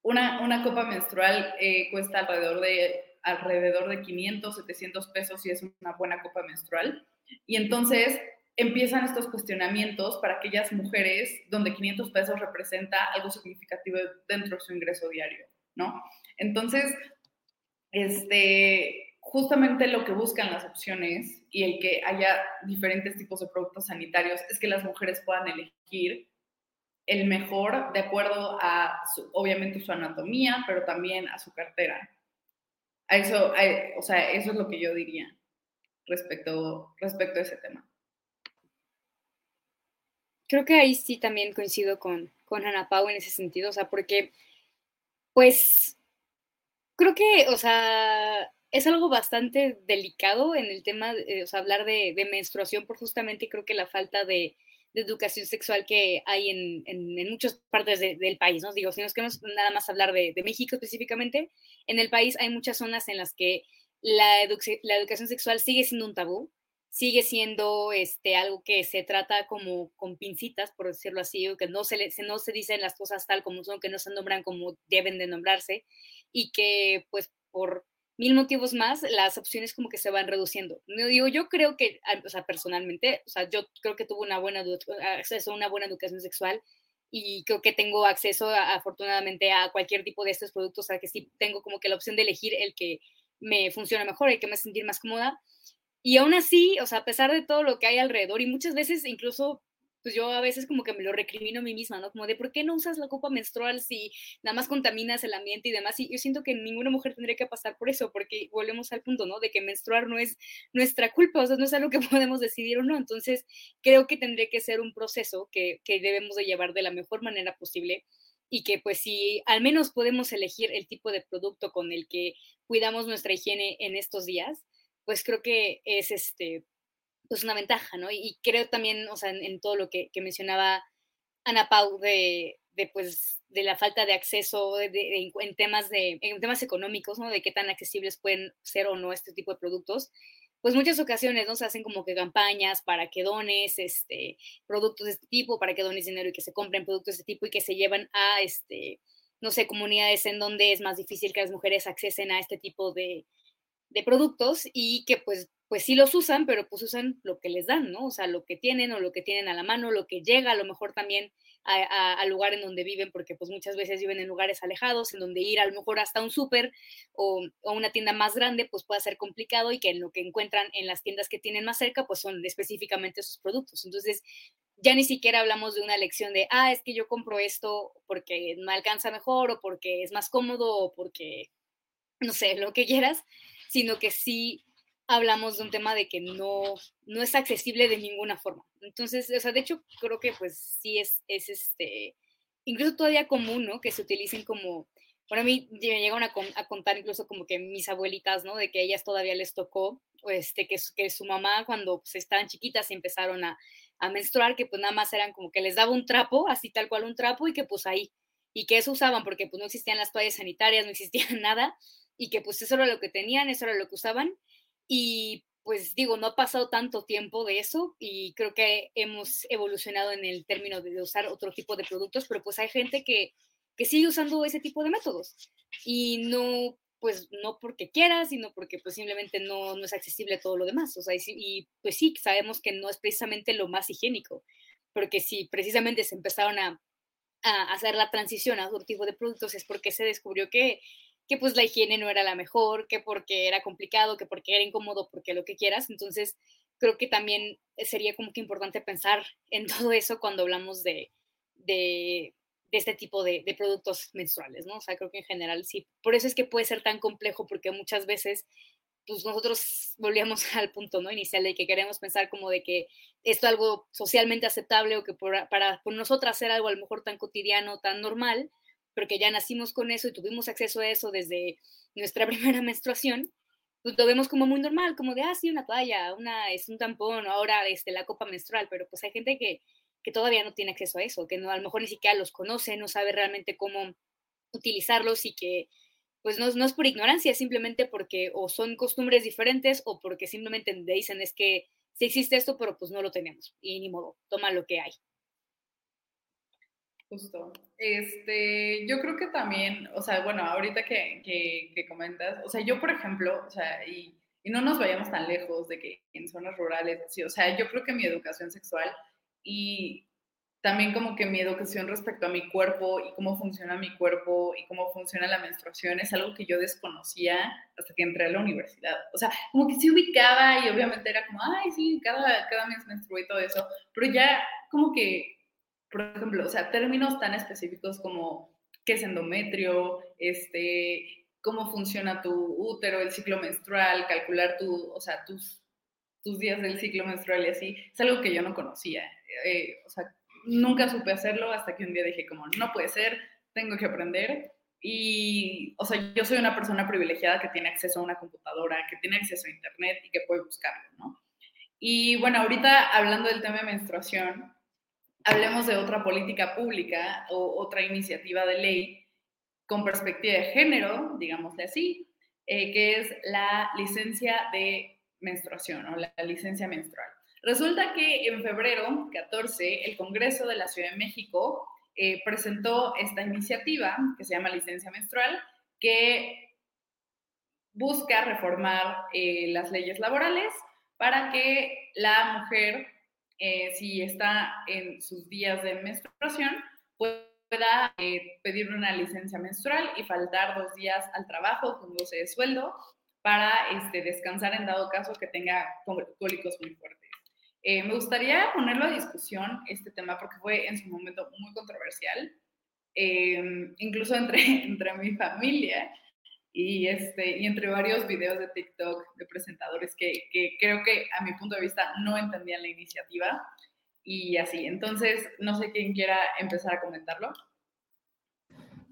Una, una copa menstrual eh, cuesta alrededor de alrededor de 500, 700 pesos si es una buena copa menstrual. Y entonces empiezan estos cuestionamientos para aquellas mujeres donde 500 pesos representa algo significativo dentro de su ingreso diario, ¿no? Entonces, este, justamente lo que buscan las opciones y el que haya diferentes tipos de productos sanitarios es que las mujeres puedan elegir el mejor de acuerdo a, obviamente, su anatomía, pero también a su cartera eso, o sea, eso es lo que yo diría respecto, respecto a ese tema. Creo que ahí sí también coincido con, con Ana Pau en ese sentido, o sea, porque, pues, creo que, o sea, es algo bastante delicado en el tema, de, hablar de, de menstruación por justamente creo que la falta de, de educación sexual que hay en, en, muchas partes del país, ¿no? Digo, si nos queremos nada más hablar de, México específicamente, en el país hay muchas zonas en las que la, la, educación sexual sigue siendo un tabú, sigue siendo este, algo que se trata como con pincitas, por decirlo así, o que no se, le, no se dicen las cosas tal como son, que no se nombran como deben de nombrarse, y que pues por mil motivos más, las opciones como que se van reduciendo. No digo, yo creo que, o sea, personalmente, o sea, yo creo que tuve una buena acceso una buena educación sexual y creo que tengo acceso afortunadamente a cualquier tipo de estos productos, o sea, que sí tengo como que la opción de elegir el que me funciona mejor, el que me sentir más cómoda. Y aún así, o sea, a pesar de todo lo que hay alrededor y muchas veces incluso pues yo a veces como que me lo recrimino a mí misma, ¿no? Como de, ¿por qué no usas la copa menstrual si nada más contaminas el ambiente y demás? Y yo siento que ninguna mujer tendría que pasar por eso, porque volvemos al punto, ¿no? De que menstruar no es nuestra culpa, o sea, no es algo que podemos decidir o no. Entonces, creo que tendría que ser un proceso que, que debemos de llevar de la mejor manera posible y que pues si al menos podemos elegir el tipo de producto con el que cuidamos nuestra higiene en estos días, pues creo que es este pues una ventaja, ¿no? Y, creo también, o sea, en, todo lo que, mencionaba Ana Pau de, de, pues, de la falta de acceso de, en, temas de, en temas económicos, ¿no? De qué tan accesibles pueden ser o no este tipo de productos. Pues muchas ocasiones, ¿no? Se hacen como que campañas para que dones este, productos de este tipo, para que dones dinero y que se compren productos de este tipo y que se llevan a, este, no sé, comunidades en donde es más difícil que las mujeres accesen a este tipo de, de productos y que pues pues sí los usan, pero pues usan lo que les dan, ¿no? O sea, lo que tienen o lo que tienen a la mano, lo que llega a lo mejor también al lugar en donde viven, porque pues muchas veces viven en lugares alejados, en donde ir a lo mejor hasta un súper o, una tienda más grande, pues puede ser complicado y que lo que encuentran en las tiendas que tienen más cerca, pues son específicamente esos productos. Entonces, ya ni siquiera hablamos de una lección de, ah, es que yo compro esto porque me alcanza mejor o porque es más cómodo o porque, no sé, lo que quieras, sino que sí hablamos de un tema de que no, no es accesible de ninguna forma. Entonces, o sea, de hecho, creo que pues sí es, es este, incluso todavía común, ¿no? Que se utilicen como, bueno, a mí me llegan a, a, contar incluso como que mis abuelitas, ¿no? De que a ellas todavía les tocó, este, que, que su mamá cuando pues, estaban chiquitas empezaron a, a menstruar, que pues nada más eran como que les daba un trapo, así tal cual un trapo, y que pues ahí, y que eso usaban porque pues no existían las toallas sanitarias, no existía nada, y que pues eso era lo que tenían, eso era lo que usaban, y pues digo, no ha pasado tanto tiempo de eso y creo que hemos evolucionado en el término de usar otro tipo de productos, pero pues hay gente que, que sigue usando ese tipo de métodos y no, pues no porque quiera, sino porque pues simplemente no, no es accesible todo lo demás. O sea, y, y, pues sí, sabemos que no es precisamente lo más higiénico, porque si precisamente se empezaron a, a hacer la transición a otro tipo de productos es porque se descubrió que que pues la higiene no era la mejor, que porque era complicado, que porque era incómodo, porque lo que quieras. Entonces, creo que también sería como que importante pensar en todo eso cuando hablamos de, de, este tipo de, de, productos menstruales, ¿no? O sea, creo que en general sí. Por eso es que puede ser tan complejo, porque muchas veces, pues nosotros volvíamos al punto, ¿no? Inicial de que queremos pensar como de que esto es algo socialmente aceptable o que para por nosotras ser algo a lo mejor tan cotidiano, tan normal, porque ya nacimos con eso y tuvimos acceso a eso desde nuestra primera menstruación, pues lo vemos como muy normal, como de, ah, sí, una toalla, una, es un tampón, ahora este, la copa menstrual, pero pues hay gente que, que todavía no tiene acceso a eso, que no, a lo mejor ni siquiera los conoce, no sabe realmente cómo utilizarlos y que pues no, no es por ignorancia, es simplemente porque o son costumbres diferentes o porque simplemente dicen es que sí existe esto, pero pues no lo tenemos y ni modo, toma lo que hay. Justo. Este, yo creo que también, o sea, bueno, ahorita que, que, comentas, o sea, yo, por ejemplo, o sea, y, y, no nos vayamos tan lejos de que en zonas rurales, sí, o sea, yo creo que mi educación sexual y también como que mi educación respecto a mi cuerpo y cómo funciona mi cuerpo y cómo funciona la menstruación es algo que yo desconocía hasta que entré a la universidad. O sea, como que se ubicaba y obviamente era como, ay, sí, cada, cada mes menstruo y todo eso, pero ya como que por ejemplo, o sea, términos tan específicos como qué es endometrio, este, cómo funciona tu útero, el ciclo menstrual, calcular tu, o sea, tus, tus días del ciclo menstrual y así, es algo que yo no conocía. Eh, o sea, nunca supe hacerlo hasta que un día dije como, no puede ser, tengo que aprender. Y, o sea, yo soy una persona privilegiada que tiene acceso a una computadora, que tiene acceso a internet y que puede buscarlo, ¿no? Y bueno, ahorita hablando del tema de menstruación, hablemos de otra política pública o otra iniciativa de ley con perspectiva de género, digámosle así, eh, que es la licencia de menstruación o la licencia menstrual. Resulta que en febrero 14 el Congreso de la Ciudad de México eh, presentó esta iniciativa que se llama licencia menstrual, que busca reformar eh, las leyes laborales para que la mujer eh, si está en sus días de menstruación, pueda eh, pedir una licencia menstrual y faltar dos días al trabajo con goce de sueldo para este, descansar en dado caso que tenga cólicos muy fuertes. Eh, me gustaría ponerlo a discusión este tema porque fue en su momento muy controversial, incluso entre, entre mi familia y, este, y entre varios videos de TikTok de presentadores que, que, creo que a mi punto de vista no entendían la iniciativa y así. Entonces, no sé quién quiera empezar a comentarlo.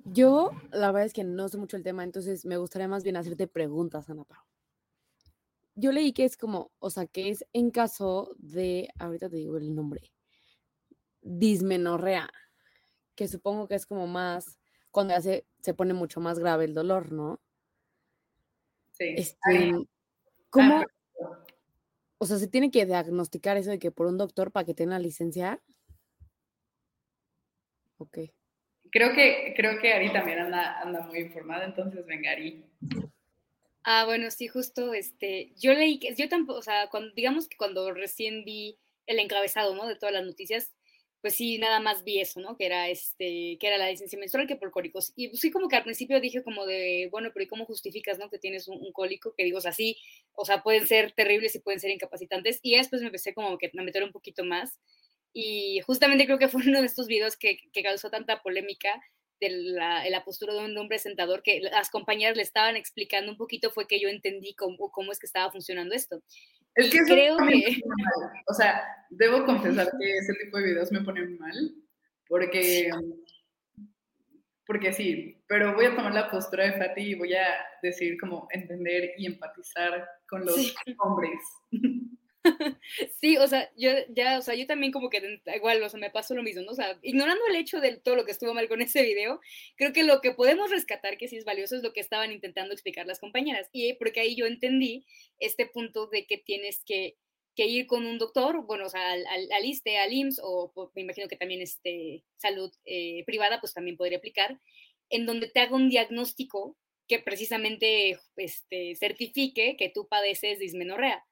Yo, la verdad es que no sé mucho el tema, entonces me gustaría más bien hacerte preguntas, Ana Pau. Yo leí que es como, o sea, que es en caso de, ahorita te digo el nombre, dismenorrea, que supongo que es como más, cuando ya se, se pone mucho más grave el dolor, ¿no? Este, ¿Cómo? O sea, ¿se tiene que diagnosticar eso de que por un doctor para que tenga la licencia? Ok. Creo que, creo que Ari también anda, anda muy informada, entonces venga Ari. Ah, bueno, sí, justo, este, yo leí que, yo tampoco, o sea, cuando, digamos que cuando recién vi el encabezado, ¿no? De todas las noticias, pues sí, nada más vi eso, ¿no? Que era, este, que era la licencia menstrual que por cólicos. Y pues sí, como que al principio dije como de, bueno, pero ¿y cómo justificas, no? Que tienes un, cólico, que digo, o sea, sí, o sea, pueden ser terribles y pueden ser incapacitantes. Y después me empecé como que a meter un poquito más. Y justamente creo que fue uno de estos videos que, que causó tanta polémica de la, la, postura de un hombre sentador que las compañeras le estaban explicando un poquito fue que yo entendí cómo, cómo es que estaba funcionando esto. Es que creo que... O sea, debo confesar que ese tipo de videos me ponen mal, porque, porque sí, pero voy a tomar la postura de Fati y voy a decir como entender y empatizar con los hombres. Sí, o sea, yo ya, o sea, yo también como que igual, o sea, me pasó lo mismo, ¿no? O sea, ignorando el hecho de todo lo que estuvo mal con ese video, creo que lo que podemos rescatar que sí es valioso es lo que estaban intentando explicar las compañeras. Y porque ahí yo entendí este punto de que tienes que, que ir con un doctor, bueno, o sea, al, al, ISTE, al IMSS, o pues, me imagino que también este, salud eh, privada, pues también podría aplicar, en donde te haga un diagnóstico que precisamente este, certifique que tú padeces dismenorrea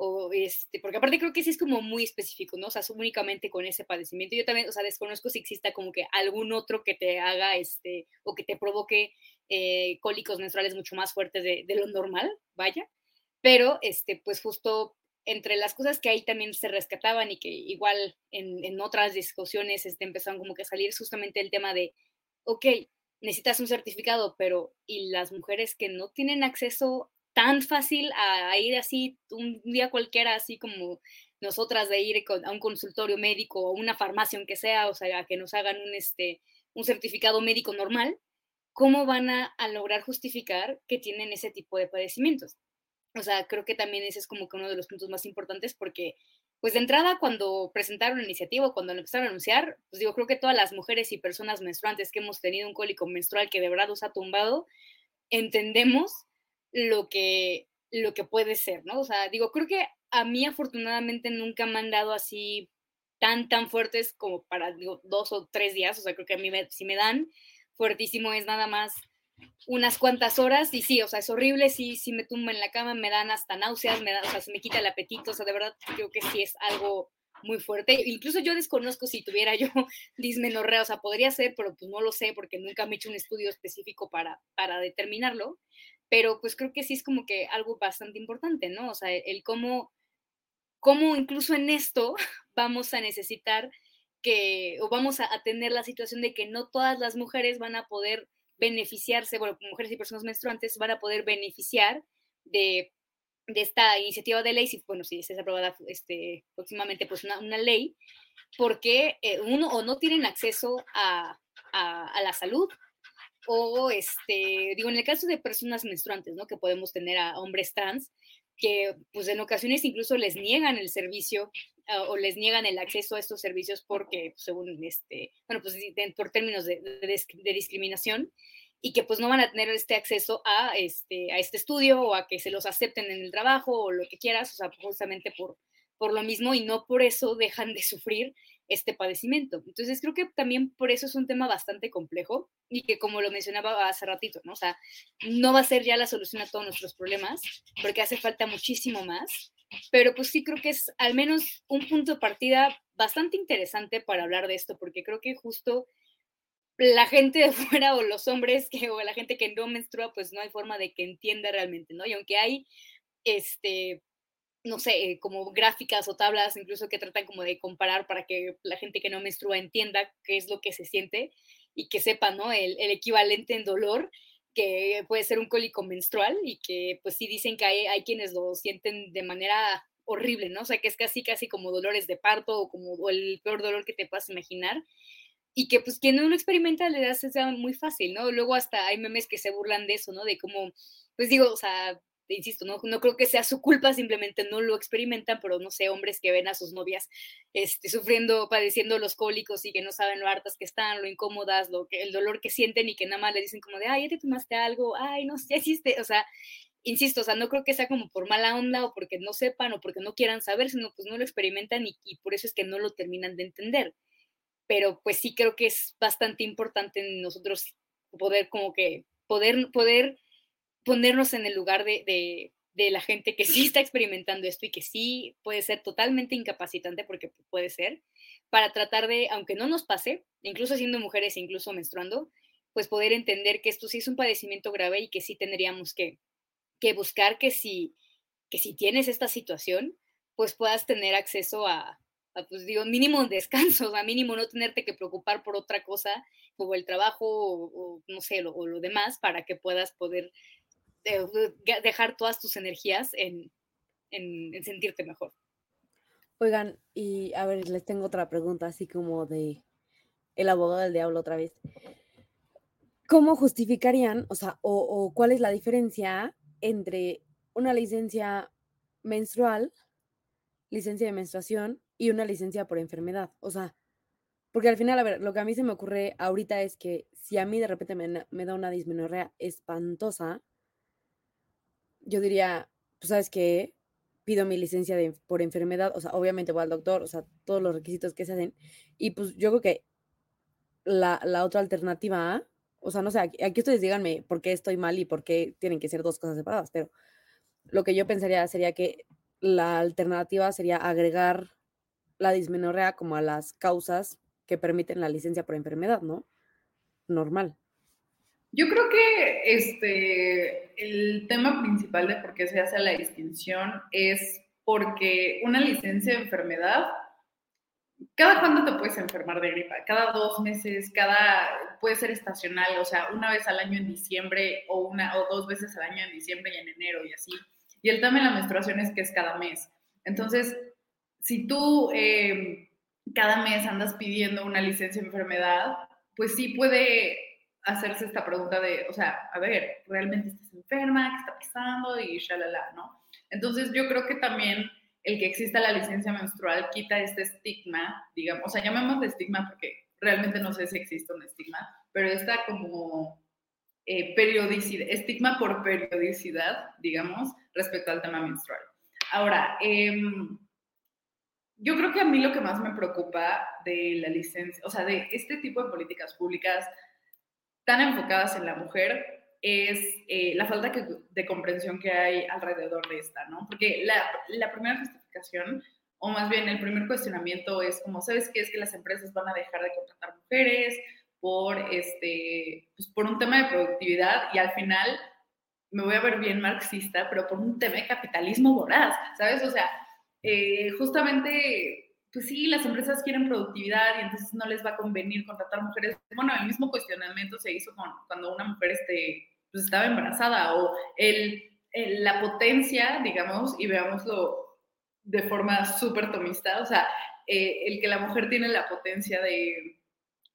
o este, porque aparte creo que sí es como muy específico, ¿no? O sea, únicamente con ese padecimiento. Yo también, o sea, desconozco si exista como que algún otro que te haga, este, o que te provoque eh, cólicos menstruales mucho más fuertes de, de, lo normal, vaya. Pero, este, pues justo entre las cosas que ahí también se rescataban y que igual en, en otras discusiones este, empezaron como que a salir justamente el tema de, ok, necesitas un certificado, pero ¿y las mujeres que no tienen acceso tan fácil a, ir así un día cualquiera, así como nosotras de ir a un consultorio médico o una farmacia, aunque sea, o sea, que nos hagan un, este, un certificado médico normal, ¿cómo van a, lograr justificar que tienen ese tipo de padecimientos? O sea, creo que también ese es como que uno de los puntos más importantes porque, pues de entrada, cuando presentaron la iniciativa, cuando lo empezaron a anunciar, pues digo, creo que todas las mujeres y personas menstruantes que hemos tenido un cólico menstrual que de verdad nos ha tumbado, entendemos lo que, lo que puede ser, ¿no? O sea, digo, creo que a mí afortunadamente nunca me han dado así tan, tan fuertes como para, digo, dos o tres días, o sea, creo que a mí si me dan fuertísimo es nada más unas cuantas horas y sí, o sea, es horrible, sí, sí me tumbo en la cama, me dan hasta náuseas, me da, o sea, se me quita el apetito, o sea, de verdad creo que sí es algo muy fuerte. Incluso yo desconozco si tuviera yo dismenorrea, o sea, podría ser, pero pues no lo sé porque nunca me he hecho un estudio específico para, para determinarlo, pero pues creo que sí es como que algo bastante importante, ¿no? O sea, el cómo, cómo incluso en esto vamos a necesitar que, o vamos a, tener la situación de que no todas las mujeres van a poder beneficiarse, bueno, mujeres y personas menstruantes van a poder beneficiar de, de esta iniciativa de ley, si, bueno, si es aprobada este, próximamente, pues una, una ley, porque eh, uno o no tienen acceso a, a, a, la salud, o, este, digo, en el caso de personas menstruantes, ¿no? Que podemos tener a hombres trans, que pues en ocasiones incluso les niegan el servicio uh, o les niegan el acceso a estos servicios porque según este, bueno, pues por términos de, de, de, discriminación y que pues no van a tener este acceso a este, a este estudio o a que se los acepten en el trabajo o lo que quieras, o sea, justamente por, por lo mismo y no por eso dejan de sufrir este padecimiento. Entonces creo que también por eso es un tema bastante complejo y que como lo mencionaba hace ratito, ¿no? O sea, no va a ser ya la solución a todos nuestros problemas porque hace falta muchísimo más, pero pues sí creo que es al menos un punto de partida bastante interesante para hablar de esto porque creo que justo la gente de fuera o los hombres que o la gente que no menstrua pues no hay forma de que entienda realmente, ¿no? Y aunque hay este no sé, como gráficas o tablas incluso que tratan como de comparar para que la gente que no menstrua entienda qué es lo que se siente y que sepa, ¿no? El, el equivalente en dolor que puede ser un cólico menstrual y que pues sí dicen que hay, hay quienes lo sienten de manera horrible, ¿no? O sea, que es casi, casi como dolores de parto o como el peor dolor que te puedas imaginar y que pues quien no lo experimenta le hace muy fácil, ¿no? Luego hasta hay memes que se burlan de eso, ¿no? De cómo, pues digo, o sea, insisto, no, no creo que sea su culpa, simplemente no lo experimentan, pero no sé, hombres que ven a sus novias este, sufriendo, padeciendo los cólicos y que no saben lo hartas que están, lo incómodas, lo el dolor que sienten y que nada más le dicen como de, ay, ya te tomaste algo, ay, no, ya hiciste, o sea, insisto, o sea, no creo que sea como por mala onda o porque no sepan o porque no quieran saber, sino pues no lo experimentan y, y por eso es que no lo terminan de entender. Pero pues sí creo que es bastante importante en nosotros poder como que, poder, poder ponernos en el lugar de, de, la gente que sí está experimentando esto y que sí puede ser totalmente incapacitante, porque puede ser, para tratar de, aunque no nos pase, incluso siendo mujeres, incluso menstruando, pues poder entender que esto sí es un padecimiento grave y que sí tendríamos que, que buscar que si, que si tienes esta situación, pues puedas tener acceso a, a, pues digo, mínimo descanso, a mínimo no tenerte que preocupar por otra cosa, como el trabajo o, o no sé, lo, o lo demás, para que puedas poder dejar todas tus energías en, en, en, sentirte mejor. Oigan, y a ver, les tengo otra pregunta, así como de el abogado del diablo otra vez. ¿Cómo justificarían, o sea, o, o cuál es la diferencia entre una licencia menstrual, licencia de menstruación y una licencia por enfermedad? O sea, porque al final, a ver, lo que a mí se me ocurre ahorita es que si a mí de repente me, me da una dismenorrea espantosa, yo diría, pues sabes qué, pido mi licencia por enfermedad, o sea, obviamente voy al doctor, o sea, todos los requisitos que se hacen, y pues yo creo que la, la otra alternativa, o sea, no sé, aquí, aquí, ustedes díganme por qué estoy mal y por qué tienen que ser dos cosas separadas, pero lo que yo pensaría sería que la alternativa sería agregar la dismenorrea como a las causas que permiten la licencia por enfermedad, ¿no? Normal. Yo creo que este, el tema principal de por qué se hace la distinción es porque una licencia de enfermedad, ¿cada cuándo te puedes enfermar de gripa? Cada dos meses, cada, puede ser estacional, o sea, una vez al año en diciembre o, una, o dos veces al año en diciembre y en enero y así. Y el tema de la menstruación es que es cada mes. Entonces, si tú eh, cada mes andas pidiendo una licencia de enfermedad, pues sí puede hacerse esta pregunta de, o sea, a ver, ¿realmente estás enferma? ¿Qué está pasando? Y shalala, ¿no? Entonces yo creo que también el que exista la licencia menstrual quita este estigma, digamos, o sea, llamemos de estigma porque realmente no sé si existe un estigma, pero está como eh, periodicidad, estigma por periodicidad, digamos, respecto al tema menstrual. Ahora, em, yo creo que a mí lo que más me preocupa de la licencia, o sea, de este tipo de políticas públicas tan enfocadas en la mujer, es eh, la falta de comprensión que hay alrededor de esta, ¿no? Porque la, primera justificación, o más bien el primer cuestionamiento es como, ¿sabes qué? Es que las empresas van a dejar de contratar mujeres por, este, pues por un tema de productividad y al final me voy a ver bien marxista, pero por un tema de capitalismo voraz, ¿sabes? O sea, eh, justamente pues sí, las empresas quieren productividad y entonces no les va a convenir contratar mujeres. Bueno, el mismo cuestionamiento se hizo cuando una mujer este, pues estaba embarazada o el, la potencia, digamos, y veámoslo de forma súper tomista, o sea, eh, el que la mujer tiene la potencia de,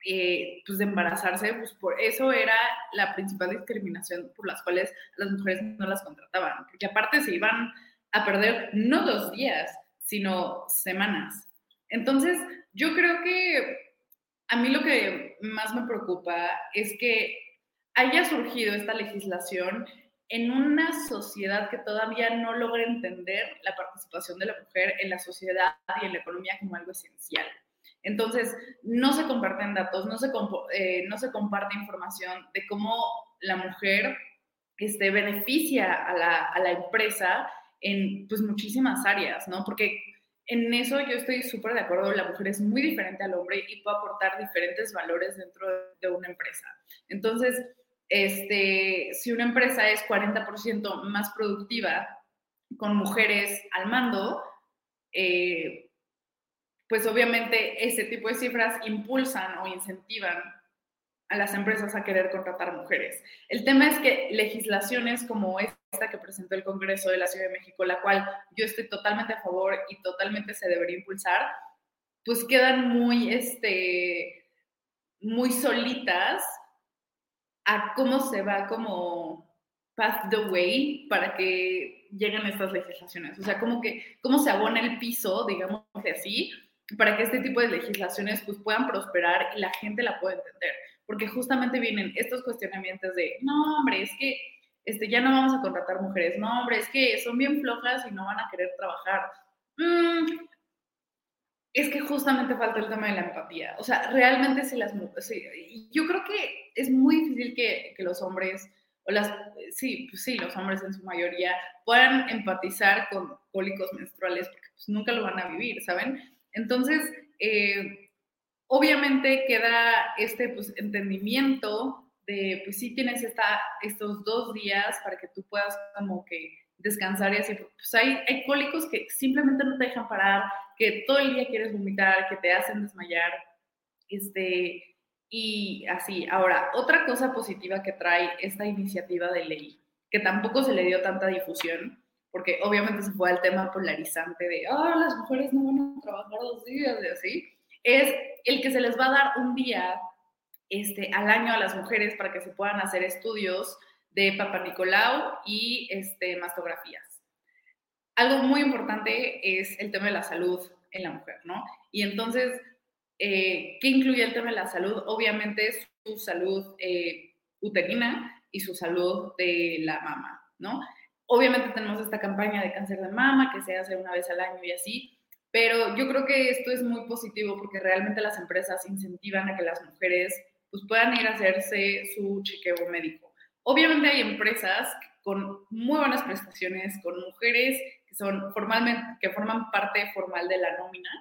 eh, pues de embarazarse, pues por eso era la principal discriminación por las cuales las mujeres no las contrataban, porque aparte se iban a perder no dos días, sino semanas. Entonces, yo creo que a mí lo que más me preocupa es que haya surgido esta legislación en una sociedad que todavía no logra entender la participación de la mujer en la sociedad y en la economía como algo esencial. Entonces, no se comparten datos, no se, eh, comparte información de cómo la mujer este, beneficia a la, a la empresa en pues, muchísimas áreas, ¿no? Porque en eso yo estoy súper de acuerdo, la mujer es muy diferente al hombre y puede aportar diferentes valores dentro de una empresa. Entonces, este, si una empresa es 40% más productiva con mujeres al mando, eh, pues obviamente ese tipo de cifras impulsan o incentivan a las empresas a querer contratar mujeres. El tema es que legislaciones como esta que presentó el Congreso de la Ciudad de México, la cual yo estoy totalmente a favor y totalmente se debería impulsar, pues quedan muy, este, muy solitas a cómo se va como path the way para que lleguen estas legislaciones. O sea, como que, cómo se abona el piso, digamos así, para que este tipo de legislaciones pues, puedan prosperar y la gente la pueda entender porque justamente vienen estos cuestionamientos de, no, hombre, es que este, ya no vamos a contratar mujeres, no, hombre, es que son bien flojas y no van a querer trabajar. Mm, es que justamente falta el tema de la empatía. O sea, realmente si las mujeres, yo creo que es muy difícil que, que los hombres, o las, sí, pues sí, los hombres en su mayoría, puedan empatizar con cólicos menstruales, porque pues nunca lo van a vivir, ¿saben? Entonces, eh, obviamente queda este pues, entendimiento de, pues sí tienes esta, estos dos días para que tú puedas como que descansar y así, pues hay, hay cólicos que simplemente no te dejan parar, que todo el día quieres vomitar, que te hacen desmayar, este, y así. Ahora, otra cosa positiva que trae esta iniciativa de ley, que tampoco se le dio tanta difusión, porque obviamente se fue al tema polarizante de, ah, las mujeres no van a trabajar dos días y así, es el que se les va a dar un día este, al año a las mujeres para que se puedan hacer estudios de Papa Nicolau y este, mastografías. Algo muy importante es el tema de la salud en la mujer, ¿no? Y entonces, eh, ¿qué incluye el tema de la salud? Obviamente su salud eh, uterina y su salud de la mama, ¿no? Obviamente tenemos esta campaña de cáncer de mama que se hace una vez al año y así, pero yo creo que esto es muy positivo porque realmente las empresas incentivan a que las mujeres pues, puedan ir a hacerse su chequeo médico. Obviamente hay empresas con muy buenas prestaciones, con mujeres que, son formalmente, que forman parte formal de la nómina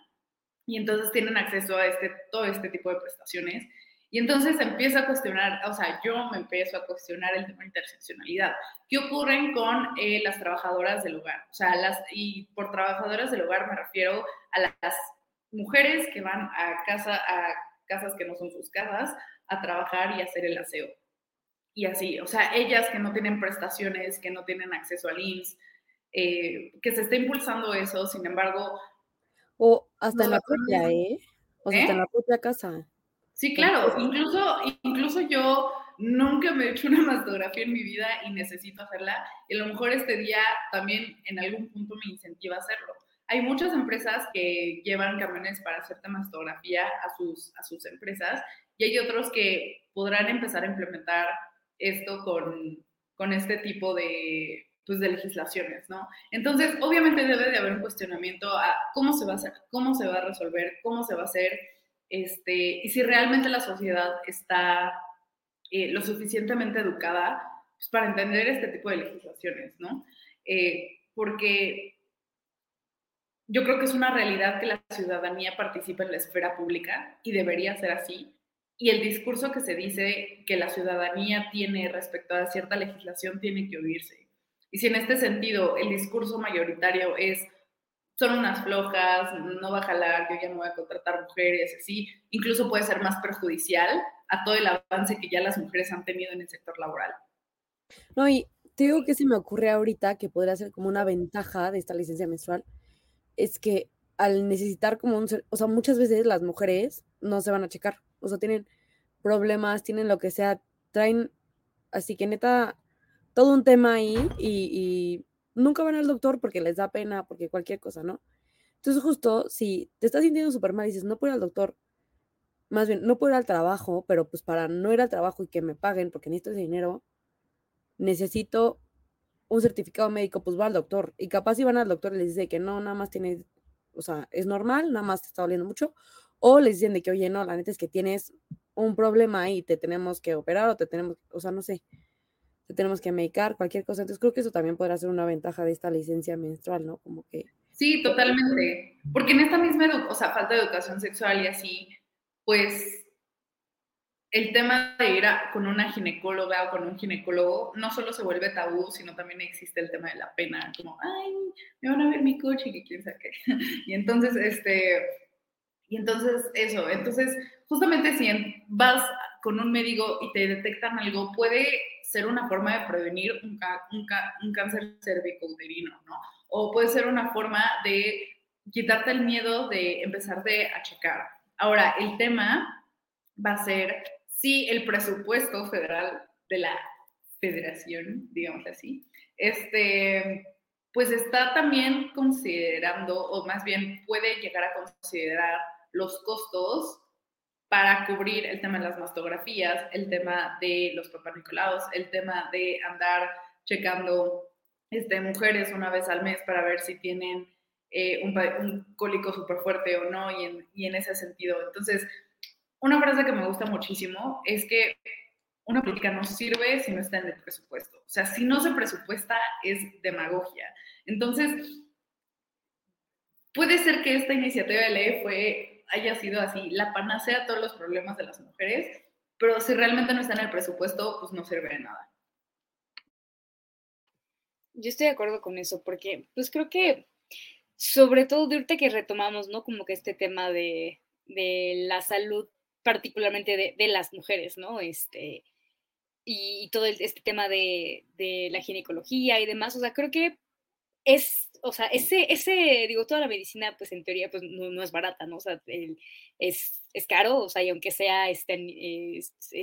y entonces tienen acceso a este, todo este tipo de prestaciones. Y entonces empieza a cuestionar, o sea, yo me empiezo a cuestionar el tema de interseccionalidad. ¿Qué ocurren con eh, las trabajadoras del hogar? O sea, y por trabajadoras del hogar me refiero a las mujeres que van a, casa, a casas que no son sus casas a trabajar y hacer el aseo. Y así, o sea, ellas que no tienen prestaciones, que no tienen acceso al IMSS, eh, que se está impulsando eso, sin embargo... O hasta en la propia, ¿eh? O sea, hasta en ¿eh? la propia casa. Sí, claro, incluso, incluso yo nunca me he hecho una mastografía en mi vida y necesito hacerla. Y a lo mejor este día también en algún punto me incentiva a hacerlo. Hay muchas empresas que llevan camiones para hacerte mastografía a sus, a sus empresas y hay otros que podrán empezar a implementar esto con, con este tipo de, pues, de legislaciones, ¿no? Entonces, obviamente debe de haber un cuestionamiento a cómo se va a hacer, cómo se va a resolver, cómo se va a hacer, este, y si realmente la sociedad está eh, lo suficientemente educada pues, para entender este tipo de legislaciones, ¿no? Eh, porque yo creo que es una realidad que la ciudadanía participa en la esfera pública y debería ser así. Y el discurso que se dice que la ciudadanía tiene respecto a cierta legislación tiene que oírse. Y si en este sentido el discurso mayoritario es son unas flojas, no va a jalar, yo ya no voy a contratar mujeres, así, incluso puede ser más perjudicial a todo el avance que ya las mujeres han tenido en el sector laboral. No, y te digo que se me ocurre ahorita que podría ser como una ventaja de esta licencia menstrual, es que al necesitar como un, o sea, muchas veces las mujeres no se van a checar, o sea, tienen problemas, tienen lo que sea, traen, así que neta, todo un tema ahí y, nunca van al doctor porque les da pena, porque cualquier cosa, ¿no? Entonces justo si te estás sintiendo súper mal y dices, no puedo ir al doctor, más bien, no puedo ir al trabajo, pero pues para no ir al trabajo y que me paguen porque necesito ese dinero, necesito un certificado médico, pues va al doctor. Y capaz si van al doctor y les dice que no, nada más tienes, o sea, es normal, nada más te está doliendo mucho. O les dicen de que, oye, no, la neta es que tienes un problema y te tenemos que operar o te tenemos, o sea, no sé tenemos que medicar, cualquier cosa. Entonces creo que eso también podrá ser una ventaja de esta licencia menstrual, ¿no? Como que... Sí, totalmente. Porque en esta misma, o sea, falta de educación sexual y así, pues el tema de ir con una ginecóloga o con un ginecólogo no solo se vuelve tabú, sino también existe el tema de la pena, como, ay, me van a ver mi coche y quién sabe qué. Y entonces, este, y entonces eso, entonces justamente si vas con un médico y te detectan algo, puede ser una forma de prevenir un, un, un cáncer cervicouterino, ¿no? O puede ser una forma de quitarte el miedo de empezarte a checar. Ahora, el tema va a ser si el presupuesto federal de la federación, digamos así, este, pues está también considerando, o más bien puede llegar a considerar los costos para cubrir el tema de las mastografías, el tema de los papanicolaos, el tema de andar checando este, mujeres una vez al mes para ver si tienen eh, un, cólico súper fuerte o no, y en, y en ese sentido. Entonces, una frase que me gusta muchísimo es que una política no sirve si no está en el presupuesto. O sea, si no se presupuesta es demagogia. Entonces, puede ser que esta iniciativa de ley fue haya sido así la panacea a todos los problemas de las mujeres, pero si realmente no está en el presupuesto, pues no sirve de nada. Yo estoy de acuerdo con eso, porque pues creo que sobre todo de ahorita que retomamos, ¿no? Como que este tema de, la salud, particularmente de, las mujeres, ¿no? Este, y, todo este tema de, de, la ginecología y demás, o sea, creo que es o sea, ese, ese, digo, toda la medicina, pues en teoría, pues no, es barata, ¿no? O sea, es, es, caro, o sea, y aunque sea este,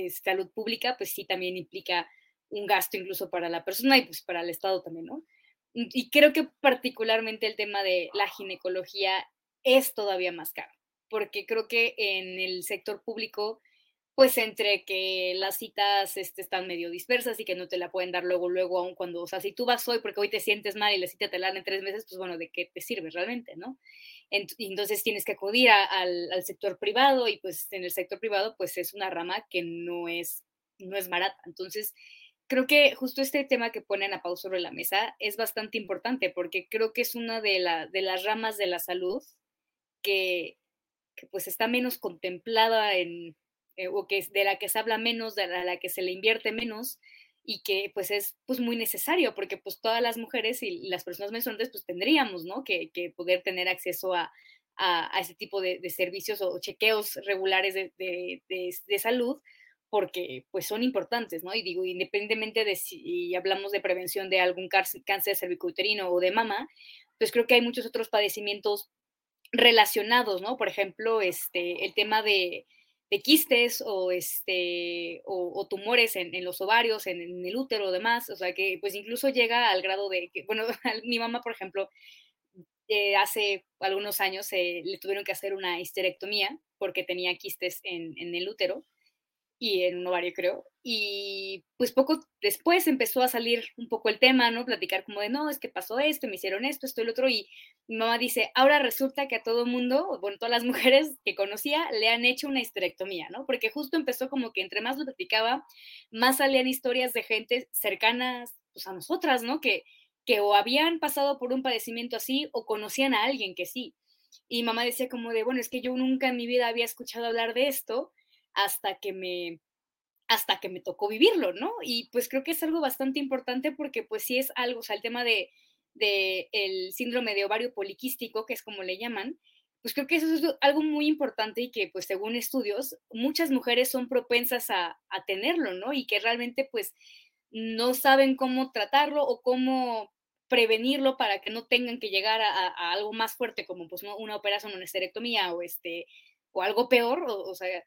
salud pública, pues sí también implica un gasto incluso para la persona y pues para el Estado también, ¿no? Y creo que particularmente el tema de la ginecología es todavía más caro, porque creo que en el sector público pues entre que las citas este, están medio dispersas y que no te la pueden dar luego, luego, aun cuando, o sea, si tú vas hoy porque hoy te sientes mal y la cita te la dan en tres meses, pues bueno, ¿de qué te sirve realmente, no? Entonces tienes que acudir al, al, sector privado y pues en el sector privado pues es una rama que no es, no es barata. Entonces, creo que justo este tema que ponen a pausa sobre la mesa es bastante importante porque creo que es una de, la, de las ramas de la salud que, que pues está menos contemplada en, eh, o que es de la que se habla menos, de la, que se le invierte menos y que pues es pues muy necesario porque pues todas las mujeres y las personas menstruantes pues tendríamos, ¿no? Que, poder tener acceso a, a, ese tipo de, servicios o chequeos regulares de, de, salud porque pues son importantes, ¿no? Y digo, independientemente de si hablamos de prevención de algún cáncer cervicouterino o de mama, pues creo que hay muchos otros padecimientos relacionados, ¿no? Por ejemplo, este, el tema de, quistes o, este, o, tumores en, los ovarios, en, el útero demás, o sea que pues incluso llega al grado de que, bueno, mi mamá, por ejemplo, eh, hace algunos años le tuvieron que hacer una histerectomía porque tenía quistes en, en el útero y en un ovario, creo. Y pues poco después empezó a salir un poco el tema, ¿no? Platicar como de, no, es que pasó esto, me hicieron esto, esto lo otro. Y mamá dice, ahora resulta que a todo mundo, bueno, todas las mujeres que conocía, le han hecho una histerectomía, ¿no? Porque justo empezó como que entre más lo platicaba, más salían historias de gente cercanas pues, a nosotras, ¿no? Que, que o habían pasado por un padecimiento así o conocían a alguien que sí. Y mamá decía como de, bueno, es que yo nunca en mi vida había escuchado hablar de esto hasta que me hasta que me tocó vivirlo, ¿no? Y pues creo que es algo bastante importante porque pues sí es algo, o sea, el tema de, de el síndrome de ovario poliquístico, que es como le llaman, pues creo que eso es algo muy importante y que pues según estudios, muchas mujeres son propensas a, tenerlo, ¿no? Y que realmente pues no saben cómo tratarlo o cómo prevenirlo para que no tengan que llegar a, a algo más fuerte como pues una operación, una esterectomía o este o algo peor, o, o sea,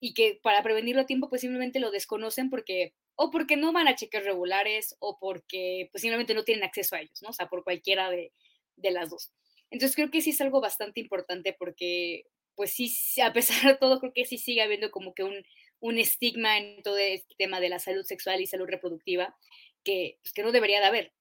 y que para prevenirlo a tiempo pues simplemente lo desconocen porque o porque no van a cheques regulares o porque pues simplemente no tienen acceso a ellos, ¿no? O sea, por cualquiera de, de las dos. Entonces creo que sí es algo bastante importante porque pues sí, a pesar de todo, creo que sí sigue habiendo como que un, un estigma en todo este tema de la salud sexual y salud reproductiva que, pues, que no debería de haber,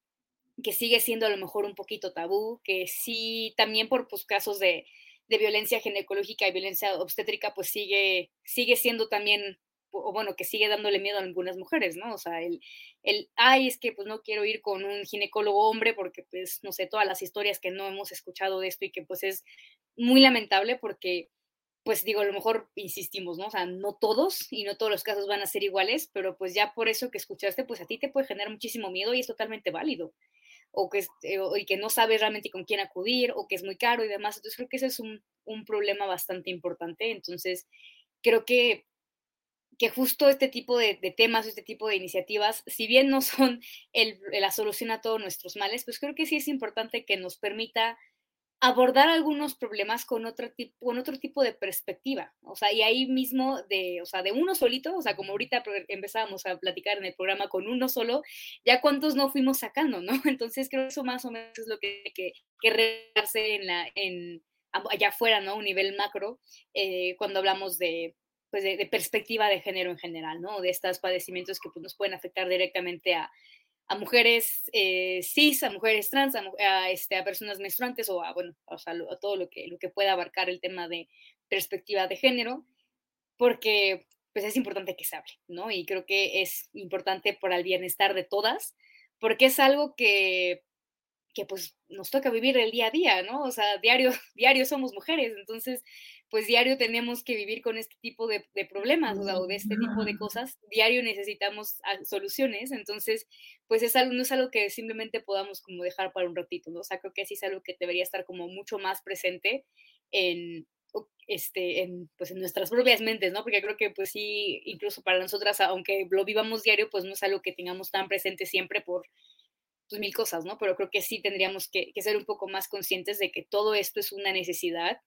que sigue siendo a lo mejor un poquito tabú, que sí también por pues, casos de, de violencia ginecológica y violencia obstétrica, pues sigue, sigue siendo también, o bueno, que sigue dándole miedo a algunas mujeres, ¿no? O sea, el, el, ay, es que pues no quiero ir con un ginecólogo hombre porque pues, no sé, todas las historias que no hemos escuchado de esto y que pues es muy lamentable porque, pues digo, a lo mejor insistimos, ¿no? O sea, no todos y no todos los casos van a ser iguales, pero pues ya por eso que escuchaste, pues a ti te puede generar muchísimo miedo y es totalmente válido o que, eh, y que no sabes realmente con quién acudir o que es muy caro y demás. Entonces creo que ese es un, un problema bastante importante. Entonces creo que, que justo este tipo de, de, temas, este tipo de iniciativas, si bien no son el, la solución a todos nuestros males, pues creo que sí es importante que nos permita abordar algunos problemas con otro, tipo, con otro tipo de perspectiva, o sea, y ahí mismo de, o sea, de uno solito, o sea, como ahorita empezábamos a platicar en el programa con uno solo, ya cuántos no fuimos sacando, ¿no? Entonces creo que eso más o menos es lo que que, que en la, en, allá afuera, ¿no? Un nivel macro, eh, cuando hablamos de, pues de, perspectiva de género en general, ¿no? De estos padecimientos que pues, nos pueden afectar directamente a, a mujeres eh, cis, a mujeres trans, a, este, a personas menstruantes o a, bueno, o sea, a todo lo que, lo que pueda abarcar el tema de perspectiva de género, porque pues es importante que se hable, ¿no? Y creo que es importante para el bienestar de todas, porque es algo que, que pues nos toca vivir el día a día, ¿no? O sea, diario, diario somos mujeres, entonces pues diario tenemos que vivir con este tipo de, problemas o, de este tipo de cosas, diario necesitamos ah, soluciones, entonces, pues es algo, no es algo que simplemente podamos como dejar para un ratito, ¿no? O sea, creo que sí es algo que debería estar como mucho más presente en, este, en, pues en nuestras propias mentes, ¿no? Porque creo que pues sí, incluso para nosotras, aunque lo vivamos diario, pues no es algo que tengamos tan presente siempre por pues, mil cosas, ¿no? Pero creo que sí tendríamos que, que ser un poco más conscientes de que todo esto es una necesidad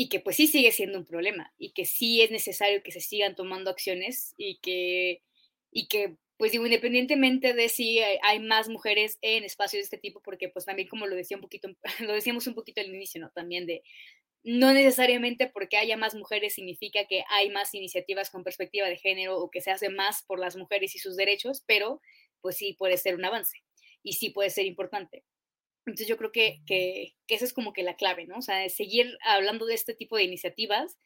y que pues sí sigue siendo un problema y que sí es necesario que se sigan tomando acciones y que, y que pues digo, independientemente de si hay más mujeres en espacios de este tipo, porque pues también como lo decía un poquito, lo decíamos un poquito al inicio, ¿no? También de, no necesariamente porque haya más mujeres significa que hay más iniciativas con perspectiva de género o que se hace más por las mujeres y sus derechos, pero pues sí puede ser un avance y sí puede ser importante. Entonces yo creo que, que, que esa es como que la clave, ¿no? O sea, seguir hablando de este tipo de iniciativas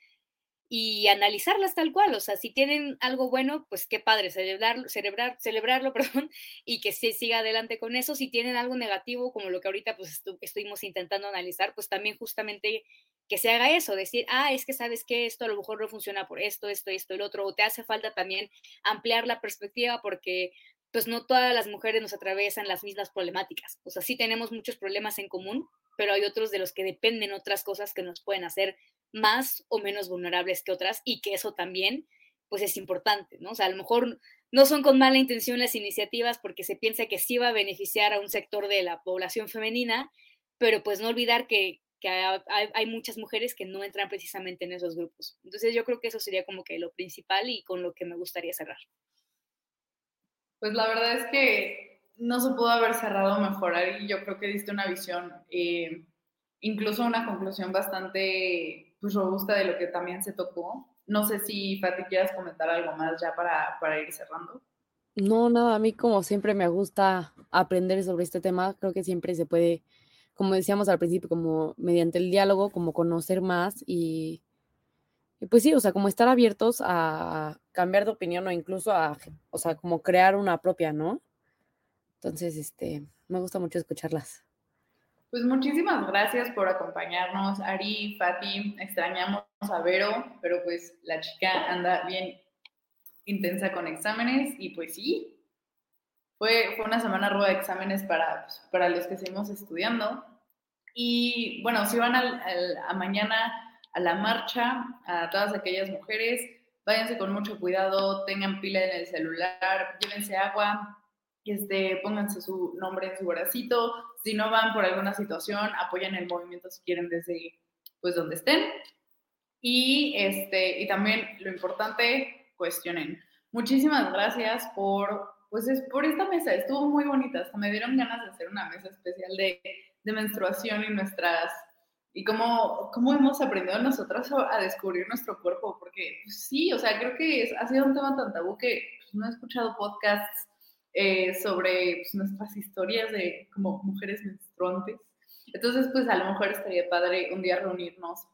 y analizarlas tal cual, o sea, si tienen algo bueno, pues qué padre, celebrarlo, celebrar, celebrarlo, perdón, y que se siga adelante con eso. Si tienen algo negativo, como lo que ahorita pues estuvimos intentando analizar, pues también justamente que se haga eso, decir, ah, es que sabes que esto a lo mejor no funciona por esto, esto, esto, el otro, o te hace falta también ampliar la perspectiva porque pues no todas las mujeres nos atraviesan las mismas problemáticas. O sea, sí tenemos muchos problemas en común, pero hay otros de los que dependen otras cosas que nos pueden hacer más o menos vulnerables que otras y que eso también, pues es importante, ¿no? O sea, a lo mejor no son con mala intención las iniciativas porque se piensa que sí va a beneficiar a un sector de la población femenina, pero pues no olvidar que, que hay, muchas mujeres que no entran precisamente en esos grupos. Entonces yo creo que eso sería como que lo principal y con lo que me gustaría cerrar. Pues la verdad es que no se pudo haber cerrado mejor y yo creo que diste una visión, eh, incluso una conclusión bastante pues, robusta de lo que también se tocó. No sé si Fati quieras comentar algo más ya para, para ir cerrando. No, nada, a mí como siempre me gusta aprender sobre este tema, creo que siempre se puede como decíamos al principio, como mediante el diálogo, como conocer más y, pues sí, o sea, como estar abiertos a cambiar de opinión o incluso a, o sea, como crear una propia, ¿no? Entonces, este, me gusta mucho escucharlas. Pues muchísimas gracias por acompañarnos, Ari, Fati, extrañamos a Vero, pero pues la chica anda bien intensa con exámenes y pues sí, fue, fue una semana ruda de exámenes para, pues, para los que seguimos estudiando. Y bueno, si van a mañana a la marcha, a todas aquellas mujeres, váyanse con mucho cuidado, tengan pila en el celular, llévense agua, este, pónganse su nombre en su bracito. Si no van por alguna situación, apoyen el movimiento si quieren desde pues donde estén. Y, este, y también lo importante, cuestionen. Muchísimas gracias por pues es por esta mesa, estuvo muy bonita, hasta me dieron ganas de hacer una mesa especial de, de menstruación y nuestras, y cómo, cómo hemos aprendido nosotras a, descubrir nuestro cuerpo, porque pues, sí, o sea, creo que ha sido un tema tan tabú que pues, no he escuchado podcasts eh, sobre pues, nuestras historias de como mujeres menstruantes. Entonces, pues a lo mejor estaría padre un día reunirnos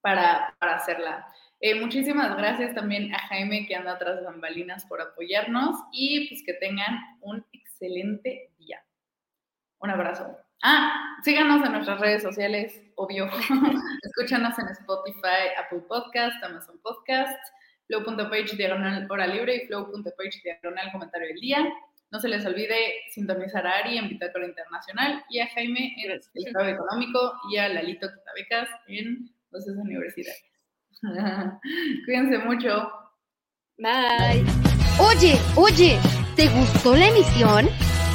para, para hacerla. Eh, muchísimas gracias también a Jaime que anda tras bambalinas por apoyarnos y pues que tengan un excelente día. Un abrazo. Ah, síganos en nuestras redes sociales, obvio. Escúchanos en Spotify, Apple Podcast, Amazon Podcast, flow.page diagonal hora libre y flow.page diagonal comentario del día. No se les olvide sintonizar a Ari en Bitácora Internacional y a Jaime en el Estado Económico y a Lalito Quitabecas en Voces Universidades. Cuídense mucho. Bye. Oye, oye, ¿te gustó la emisión?